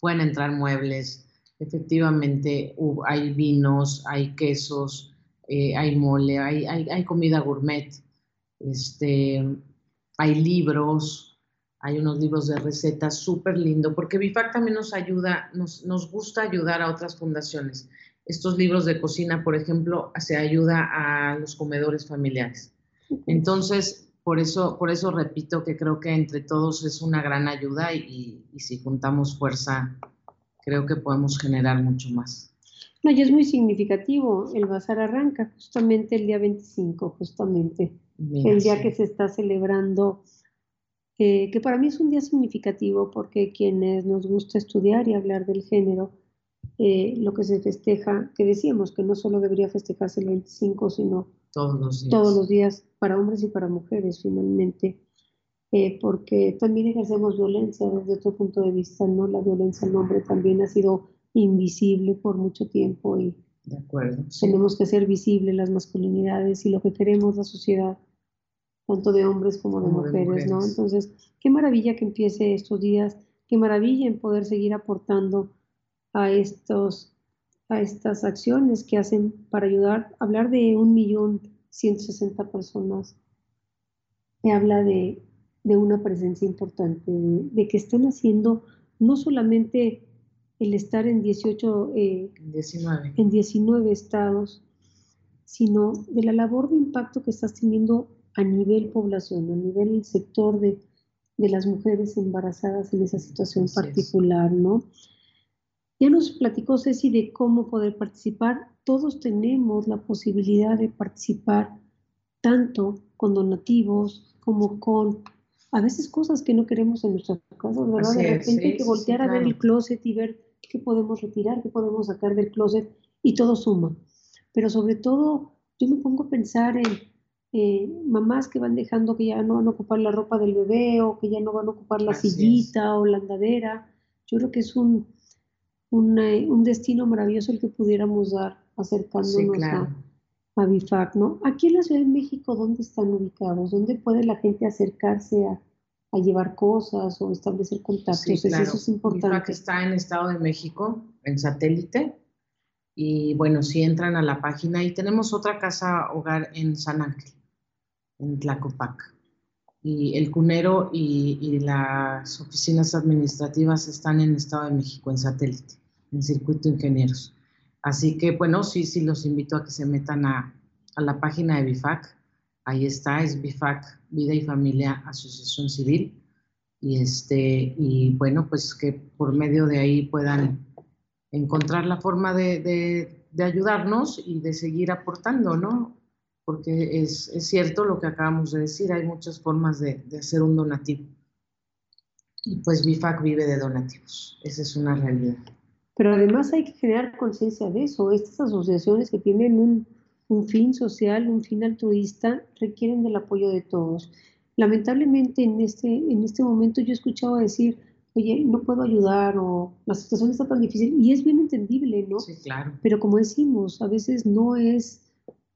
pueden entrar muebles, efectivamente hay vinos, hay quesos, eh, hay mole, hay, hay, comida gourmet, este, hay libros, hay unos libros de recetas súper lindo, porque BIFAC también nos ayuda, nos, nos gusta ayudar a otras fundaciones. Estos libros de cocina, por ejemplo, se ayuda a los comedores familiares. Entonces, por eso, por eso repito que creo que entre todos es una gran ayuda y, si juntamos fuerza, creo que podemos generar mucho más. No, y es muy significativo. El bazar arranca justamente el día 25, justamente, el día que se está celebrando, eh, que para mí es un día significativo porque quienes nos gusta estudiar y hablar del género, eh, lo que se festeja, que decíamos que no solo debería festejarse el 25, sino todos los días. Todos los días, para hombres y para mujeres, finalmente. Eh, porque también ejercemos violencia desde otro punto de vista, ¿no? La violencia al hombre también ha sido invisible por mucho tiempo y de acuerdo, tenemos que ser visibles las masculinidades y lo que queremos la sociedad, tanto de hombres como, de, mujeres, ¿no? Entonces, qué maravilla que empiece estos días, qué maravilla en poder seguir aportando a estos a estas acciones que hacen para ayudar. Hablar de un millón ciento sesenta personas me habla de, una presencia importante, de, que están haciendo no solamente el estar en 18, eh, 19. en 19 estados, sino de la labor de impacto que estás teniendo a nivel población, a nivel sector de, las mujeres embarazadas en esa situación particular, ¿no? Ya nos platicó Ceci de cómo poder participar. Todos tenemos la posibilidad de participar tanto con donativos como con a veces cosas que no queremos en nuestras casas, ¿verdad? de repente hay que voltear a ver el closet y ver qué podemos retirar, qué podemos sacar del closet y todo suma. Pero sobre todo yo me pongo a pensar en mamás que van dejando que ya no van a ocupar la ropa del bebé o que ya no van a ocupar la sillita o la andadera. Yo creo que es un, un destino maravilloso el que pudiéramos dar acercándonos a, BIFAC, ¿no? Aquí en la Ciudad de México, ¿dónde están ubicados? ¿Dónde puede la gente acercarse a, a llevar cosas o establecer contactos? Eso es importante. BIFAC está en Estado de México, en satélite, y bueno, si entran a la página, y tenemos otra casa hogar en San Ángel, en Tlacopac. Y el cunero y, y las oficinas administrativas están en Estado de México, en satélite. en Circuito Ingenieros. Así que, bueno, sí, sí, los invito a que se metan a, a la página de BIFAC. Ahí está, es BIFAC Vida y Familia Asociación Civil. Y, este, y bueno, pues que por medio de ahí puedan encontrar la forma de, de, ayudarnos y de seguir aportando, ¿no? Porque es, es, cierto lo que acabamos de decir, hay muchas formas de, de hacer un donativo. Y pues BIFAC vive de donativos, esa es una realidad. Pero además hay que generar conciencia de eso. Estas asociaciones que tienen un, un, fin social, un fin altruista, requieren del apoyo de todos. Lamentablemente en este, en este momento yo he escuchado decir, oye, no puedo ayudar o la situación está tan difícil y es bien entendible, ¿no? Sí, claro. Pero como decimos, a veces no es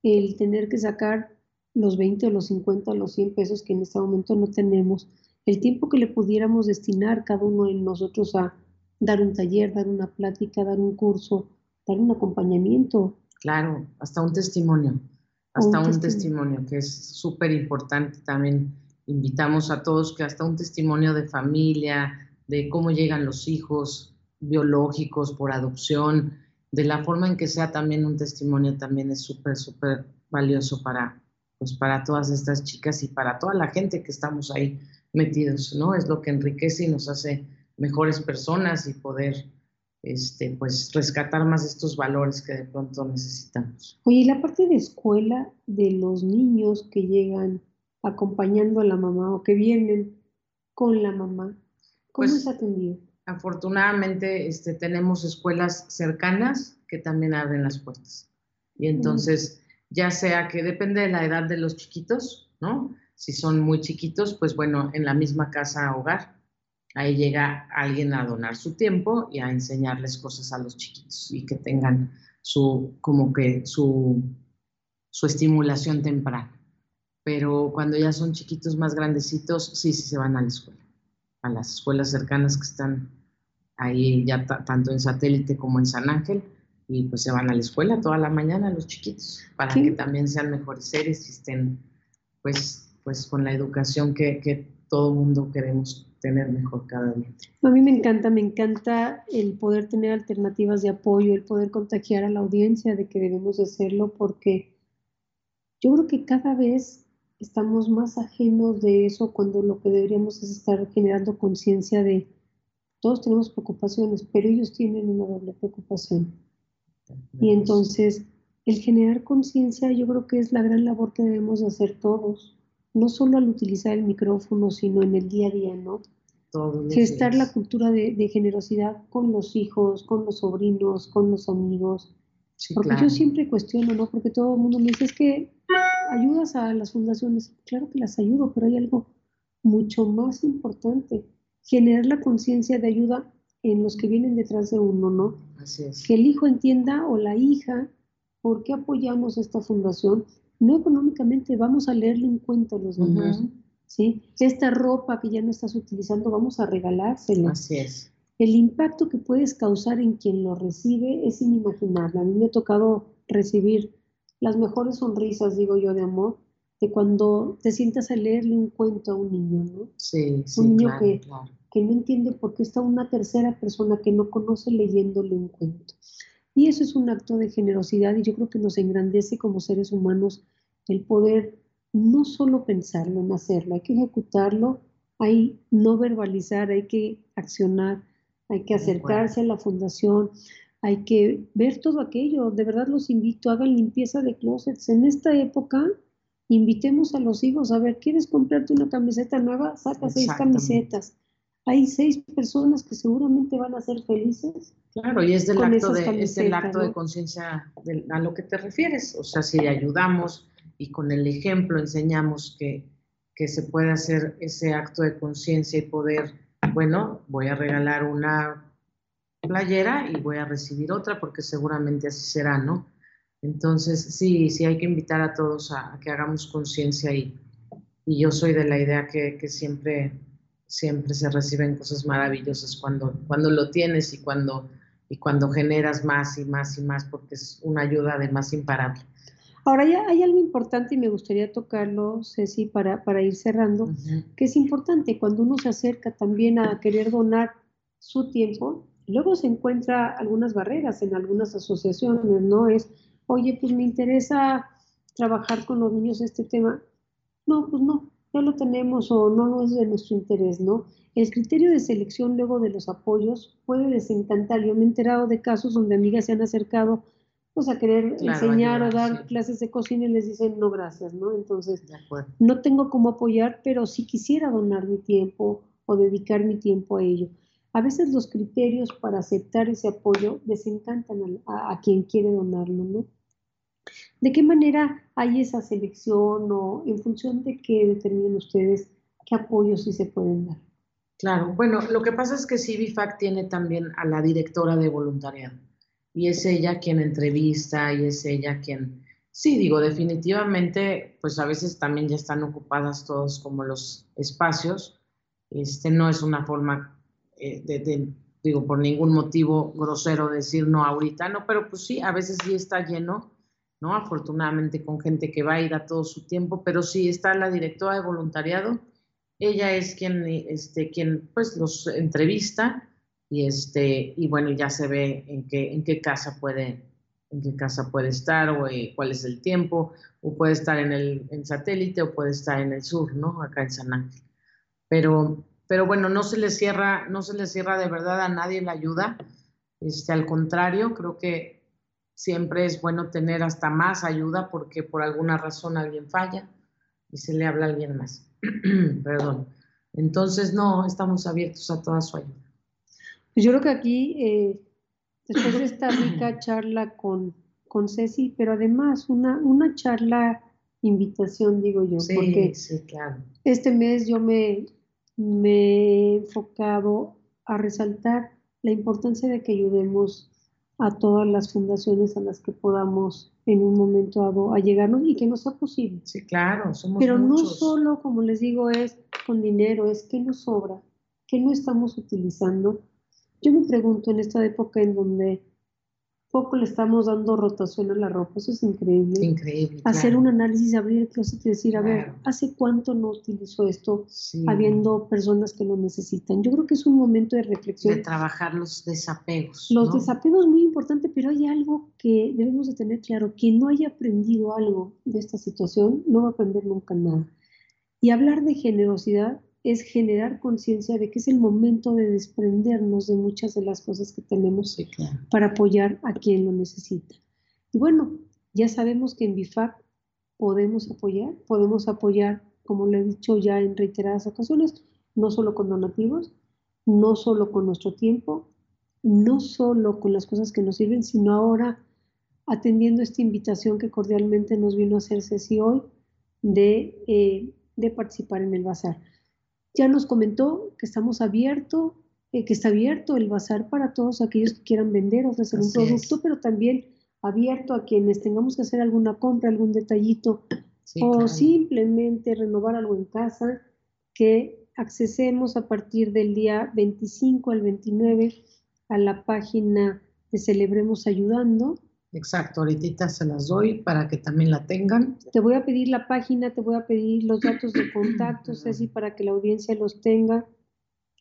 el tener que sacar los 20 o los 50 o los 100 pesos que en este momento no tenemos, el tiempo que le pudiéramos destinar cada uno de nosotros a dar un taller, dar una plática, dar un curso, dar un acompañamiento. Claro, hasta un testimonio, hasta un, un testimonio. testimonio que es súper importante también. Invitamos a todos que hasta un testimonio de familia, de cómo llegan los hijos biológicos por adopción, de la forma en que sea también un testimonio también es súper, súper valioso para, pues para todas estas chicas y para toda la gente que estamos ahí metidos, ¿no? Es lo que enriquece y nos hace mejores personas y poder este, pues rescatar más estos valores que de pronto necesitamos. Oye, y la parte de escuela de los niños que llegan acompañando a la mamá o que vienen con la mamá, ¿cómo pues, es atendido? Afortunadamente este, tenemos escuelas cercanas que también abren las puertas. Y entonces, mm. ya sea que depende de la edad de los chiquitos, ¿no? Si son muy chiquitos, pues bueno, en la misma casa hogar Ahí llega alguien a donar su tiempo y a enseñarles cosas a los chiquitos y que tengan su, como que su, su estimulación temprana. Pero cuando ya son chiquitos más grandecitos, sí, sí se van a la escuela, a las escuelas cercanas que están ahí ya tanto en satélite como en San Ángel, y pues se van a la escuela toda la mañana los chiquitos, para que también sean mejores seres y estén pues, pues con la educación que, que todo mundo queremos tener mejor cada día. A mí me encanta, me encanta el poder tener alternativas de apoyo, el poder contagiar a la audiencia de que debemos hacerlo, porque yo creo que cada vez estamos más ajenos de eso cuando lo que deberíamos es estar generando conciencia de todos tenemos preocupaciones, pero ellos tienen una doble preocupación. Y entonces, el generar conciencia yo creo que es la gran labor que debemos hacer todos no solo al utilizar el micrófono, sino en el día a día, ¿no? Todo Gestar la cultura de, de, generosidad con los hijos, con los sobrinos, con los amigos. Sí, Porque claro. yo siempre cuestiono, ¿no? Porque todo el mundo me dice, es que ayudas a las fundaciones. Claro que las ayudo, pero hay algo mucho más importante. Generar la conciencia de ayuda en los que vienen detrás de uno, ¿no? Así es. Que el hijo entienda o la hija por qué apoyamos esta fundación no económicamente, vamos a leerle un cuento a los demás. Uh -huh. ¿sí? Esta ropa que ya no estás utilizando, vamos a regalársela. Así es. El impacto que puedes causar en quien lo recibe es inimaginable. A mí me ha tocado recibir las mejores sonrisas, digo yo, de amor, de cuando te sientas a leerle un cuento a un niño, ¿no? Sí, sí. Un niño claro, que, claro. que no entiende por qué está una tercera persona que no conoce leyéndole un cuento. Y eso es un acto de generosidad y yo creo que nos engrandece como seres humanos el poder no solo pensarlo en hacerlo, hay que ejecutarlo, hay no verbalizar, hay que accionar, hay que acercarse a la fundación, hay que ver todo aquello. De verdad los invito, hagan limpieza de closets. En esta época, invitemos a los hijos a ver, ¿quieres comprarte una camiseta nueva? Saca seis camisetas. Hay seis personas que seguramente van a ser felices Claro, y es del acto de, es el acto ¿no? de conciencia a lo que te refieres. O sea, si ayudamos y con el ejemplo enseñamos que, que se puede hacer ese acto de conciencia y poder, bueno, voy a regalar una playera y voy a recibir otra porque seguramente así será, ¿no? Entonces, sí, sí hay que invitar a todos a, a que hagamos conciencia y, y yo soy de la idea que, que siempre, siempre se reciben cosas maravillosas cuando, cuando lo tienes y cuando y cuando generas más y más y más, porque es una ayuda además imparable. Ahora ya hay algo importante y me gustaría tocarlo, Ceci, para, para ir cerrando, uh -huh. que es importante cuando uno se acerca también a querer donar su tiempo, luego se encuentra algunas barreras en algunas asociaciones, ¿no? Es, oye, pues me interesa trabajar con los niños este tema. No, pues no, ya lo tenemos o no, no es de nuestro interés, ¿no? El criterio de selección luego de los apoyos puede desencantar. Yo me he enterado de casos donde amigas se han acercado pues a querer enseñar o dar clases de cocina y les dicen no gracias, ¿no? Entonces, no tengo cómo apoyar, pero sí quisiera donar mi tiempo o dedicar mi tiempo a ello. A veces los criterios para aceptar ese apoyo desencantan a, a quien quiere donarlo, ¿no? ¿De qué manera hay esa selección o en función de qué determinan ustedes qué apoyos sí se pueden dar? Claro, bueno, lo que pasa es que CIVIFAC tiene también a la directora de voluntariado y es ella quien entrevista y es ella quien, sí, digo, definitivamente, pues a veces también ya están ocupadas todos como los espacios. Este no es una forma eh, de, digo, por ningún motivo grosero decir no ahorita, no, pero pues sí, a veces sí está lleno, ¿no? Afortunadamente con gente que va a ir a todo su tiempo, pero sí está la directora de voluntariado, ella es quien, este, quien pues los entrevista y este y bueno ya se ve en qué en qué casa puede en qué casa puede estar o eh, cuál es el tiempo o puede estar en el en satélite o puede estar en el sur no acá en San Ángel. Pero pero bueno no se le cierra no se le cierra de verdad a nadie la ayuda. Este al contrario creo que siempre es bueno tener hasta más ayuda porque por alguna razón alguien falla y se le habla a alguien más. [CLEARS THROAT] Perdón. Entonces no estamos abiertos a toda su ayuda. Pues yo creo que aquí, eh, después de esta rica [CLEARS THROAT] charla con, con Ceci, pero además una, una charla invitación, digo yo, porque este mes yo me, me he enfocado a resaltar la importancia de que ayudemos a todas las fundaciones a las que podamos en un momento dado a llegarnos y que no sea posible. Sí, claro, somos Pero no solo, como les digo, es con dinero, es que nos sobra, que no estamos utilizando yo me pregunto en esta época en donde poco le estamos dando rotación a la ropa, eso es increíble. Increíble. Hacer un análisis, abrir el closet y decir, a ver, ¿hace cuánto no utilizo esto habiendo personas que lo necesitan? Yo creo que es un momento de reflexión. De trabajar los desapegos. Los desapegos muy importante, pero hay algo que debemos de tener claro, quien no haya aprendido algo de esta situación no va a aprender nunca nada. Y hablar de generosidad es generar conciencia de que es el momento de desprendernos de muchas de las cosas que tenemos para apoyar a quien lo necesita. Y bueno, ya sabemos que en BIFAC podemos apoyar, podemos apoyar, como le he dicho ya en reiteradas ocasiones, no solo con donativos, no solo con nuestro tiempo, no solo con las cosas que nos sirven, sino ahora atendiendo esta invitación que cordialmente nos vino a hacer Ceci hoy de, eh, de participar en el bazar. Ya nos comentó que estamos abiertos, eh, que está abierto el bazar para todos aquellos que quieran vender, ofrecer un producto, pero también abierto a quienes tengamos que hacer alguna compra, algún detallito o simplemente renovar algo en casa, que accesemos a partir del día 25 al 29 a la página de Celebremos Ayudando Exacto, ahorita se las doy para que también la tengan. Te voy a pedir la página, te voy a pedir los datos de [CLEARS THROAT] contacto, Ceci, para que la audiencia los tenga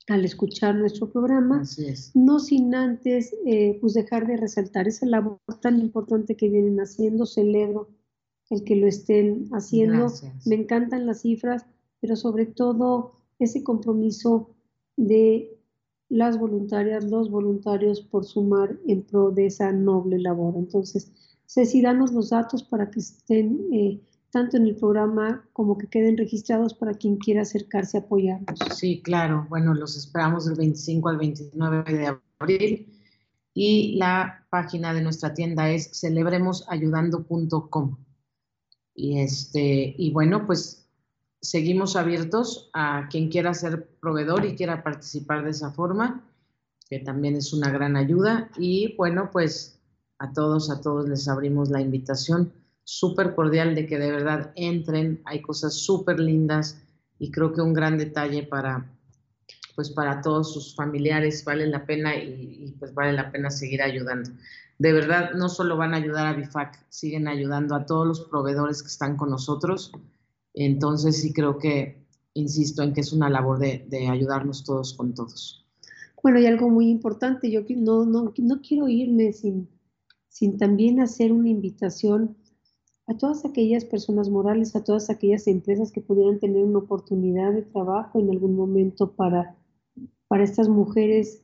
al escuchar nuestro programa. Así es. No sin antes eh, pues dejar de resaltar esa labor tan importante que vienen haciendo. Celebro el que lo estén haciendo. Me encantan las cifras, pero sobre todo ese compromiso de las voluntarias, los voluntarios por sumar en pro de esa noble labor. Entonces, Ceci, danos los datos para que estén eh, tanto en el programa como que queden registrados para quien quiera acercarse a apoyarnos. Sí, claro. Bueno, los esperamos del 25 al 29 de abril y la página de nuestra tienda es celebremosayudando.com. Y este, y bueno, pues seguimos abiertos a quien quiera ser proveedor y quiera participar de esa forma, que también es una gran ayuda. Y bueno, pues a todos, a todos les abrimos la invitación súper cordial de que de verdad entren. Hay cosas súper lindas y creo que un gran detalle para pues para todos sus familiares vale la pena y, pues vale la pena seguir ayudando. De verdad, no solo van a ayudar a BIFAC, siguen ayudando a todos los proveedores que están con nosotros entonces sí creo que, insisto en que es una labor de, ayudarnos todos con todos. Bueno, hay algo muy importante, yo no, no, no quiero irme sin, sin también hacer una invitación a todas aquellas personas morales, a todas aquellas empresas que pudieran tener una oportunidad de trabajo en algún momento para, para estas mujeres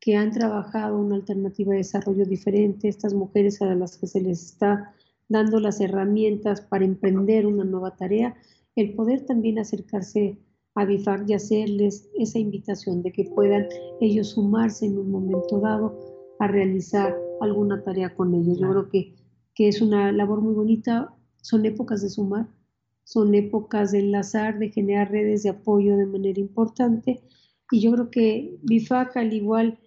que han trabajado una alternativa de desarrollo diferente, estas mujeres a las que se les está dando las herramientas para emprender una nueva tarea, el poder también acercarse a BIFAC y hacerles esa invitación de que puedan ellos sumarse en un momento dado a realizar alguna tarea con ellos. Yo creo que, que es una labor muy bonita, son épocas de sumar, son épocas de enlazar, de generar redes de apoyo de manera importante. Y yo creo que BIFAC, al igual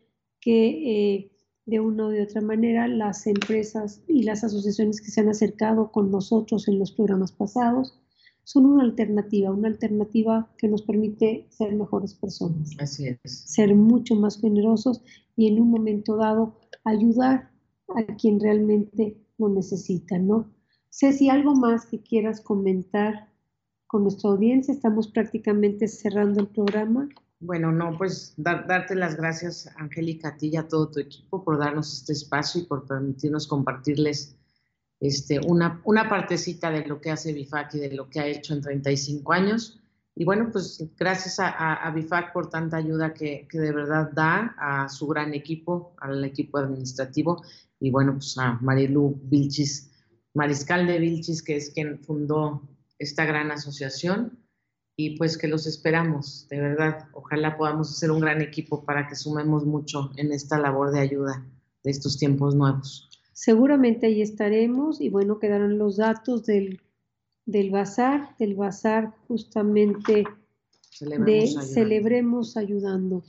que eh, de una o de otra manera las empresas y las asociaciones que se han acercado con nosotros en los programas pasados, son una alternativa, una alternativa que nos permite ser mejores personas. Así es. Ser mucho más generosos y en un momento dado ayudar a quien realmente lo necesita, ¿no? Ceci, algo más que quieras comentar con nuestra audiencia. Estamos prácticamente cerrando el programa. Bueno, no, pues darte las gracias, Angélica, a ti y a todo tu equipo por darnos este espacio y por permitirnos compartirles este, una, una partecita de lo que hace BIFAC y de lo que ha hecho en 35 años. Y bueno, pues gracias a, a, BIFAC por tanta ayuda que, que, de verdad da a su gran equipo, al equipo administrativo, y bueno, pues a Marilu Vilchis, Mariscal de Vilchis, que es quien fundó esta gran asociación. Y pues que los esperamos, de verdad. Ojalá podamos hacer un gran equipo para que sumemos mucho en esta labor de ayuda de estos tiempos nuevos. Seguramente ahí estaremos y bueno, quedarán los datos del, del bazar, del bazar justamente celebremos de ayudando. Celebremos Ayudando.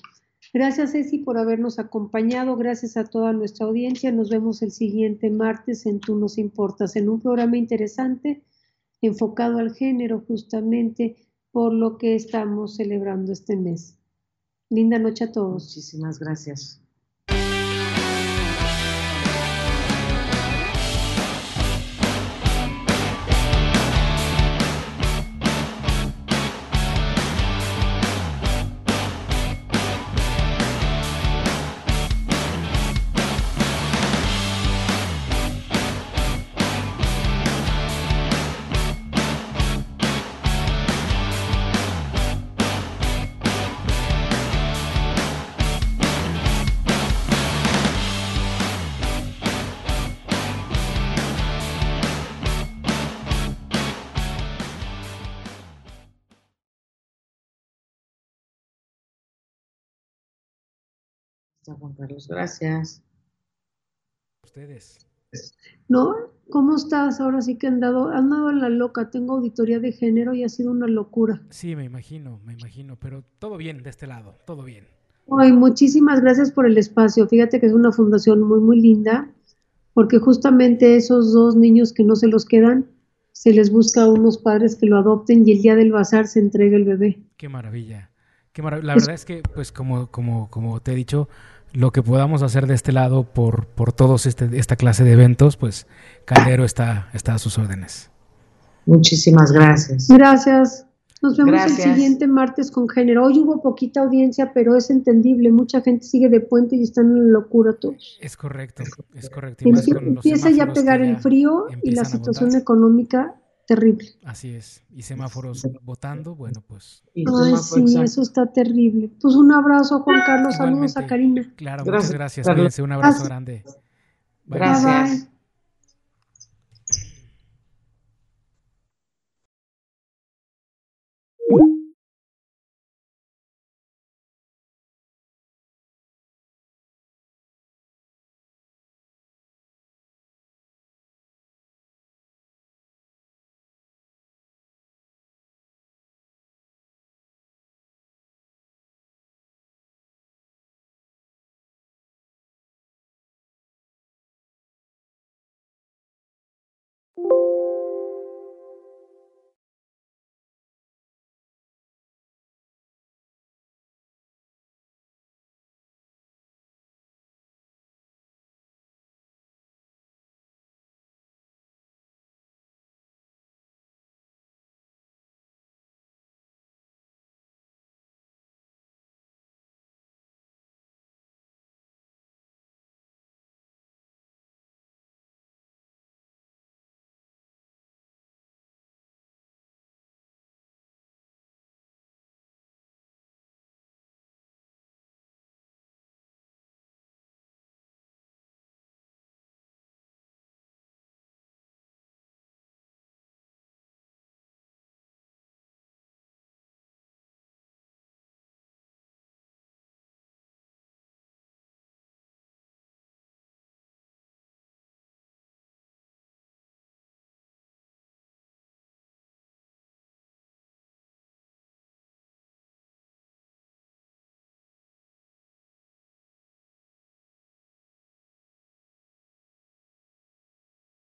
Gracias, Ceci, por habernos acompañado. Gracias a toda nuestra audiencia. Nos vemos el siguiente martes en Tú nos importas, en un programa interesante enfocado al género, justamente por lo que estamos celebrando este mes. Linda noche a todos. Muchísimas gracias. Juan Carlos, gracias. Ustedes. No, ¿cómo estás? Ahora sí que han dado, han dado la loca. Tengo auditoría de género y ha sido una locura. Sí, me imagino, me imagino, pero todo bien de este lado, todo bien. Ay, muchísimas gracias por el espacio. Fíjate que es una fundación muy, muy linda, porque justamente esos dos niños que no se los quedan, se les busca a unos padres que lo adopten y el día del bazar se entrega el bebé. Qué maravilla. Qué maravilla. La verdad es que, pues, como, como, como te he dicho, lo que podamos hacer de este lado por, por todos este, esta clase de eventos, pues Caldero está, está a sus órdenes. Muchísimas gracias. Gracias. Nos vemos el siguiente martes con género. Hoy hubo poquita audiencia, pero es entendible. Mucha gente sigue de puente y están en locura todos. Es correcto, es correcto. empieza ya a pegar el frío y la situación económica terrible. Así es. Y semáforos votando, bueno, pues. Ay, sí, eso está terrible. Pues un abrazo, Juan Carlos. Saludos a Karina. Claro, muchas gracias. Cuídense. Un abrazo grande. Gracias.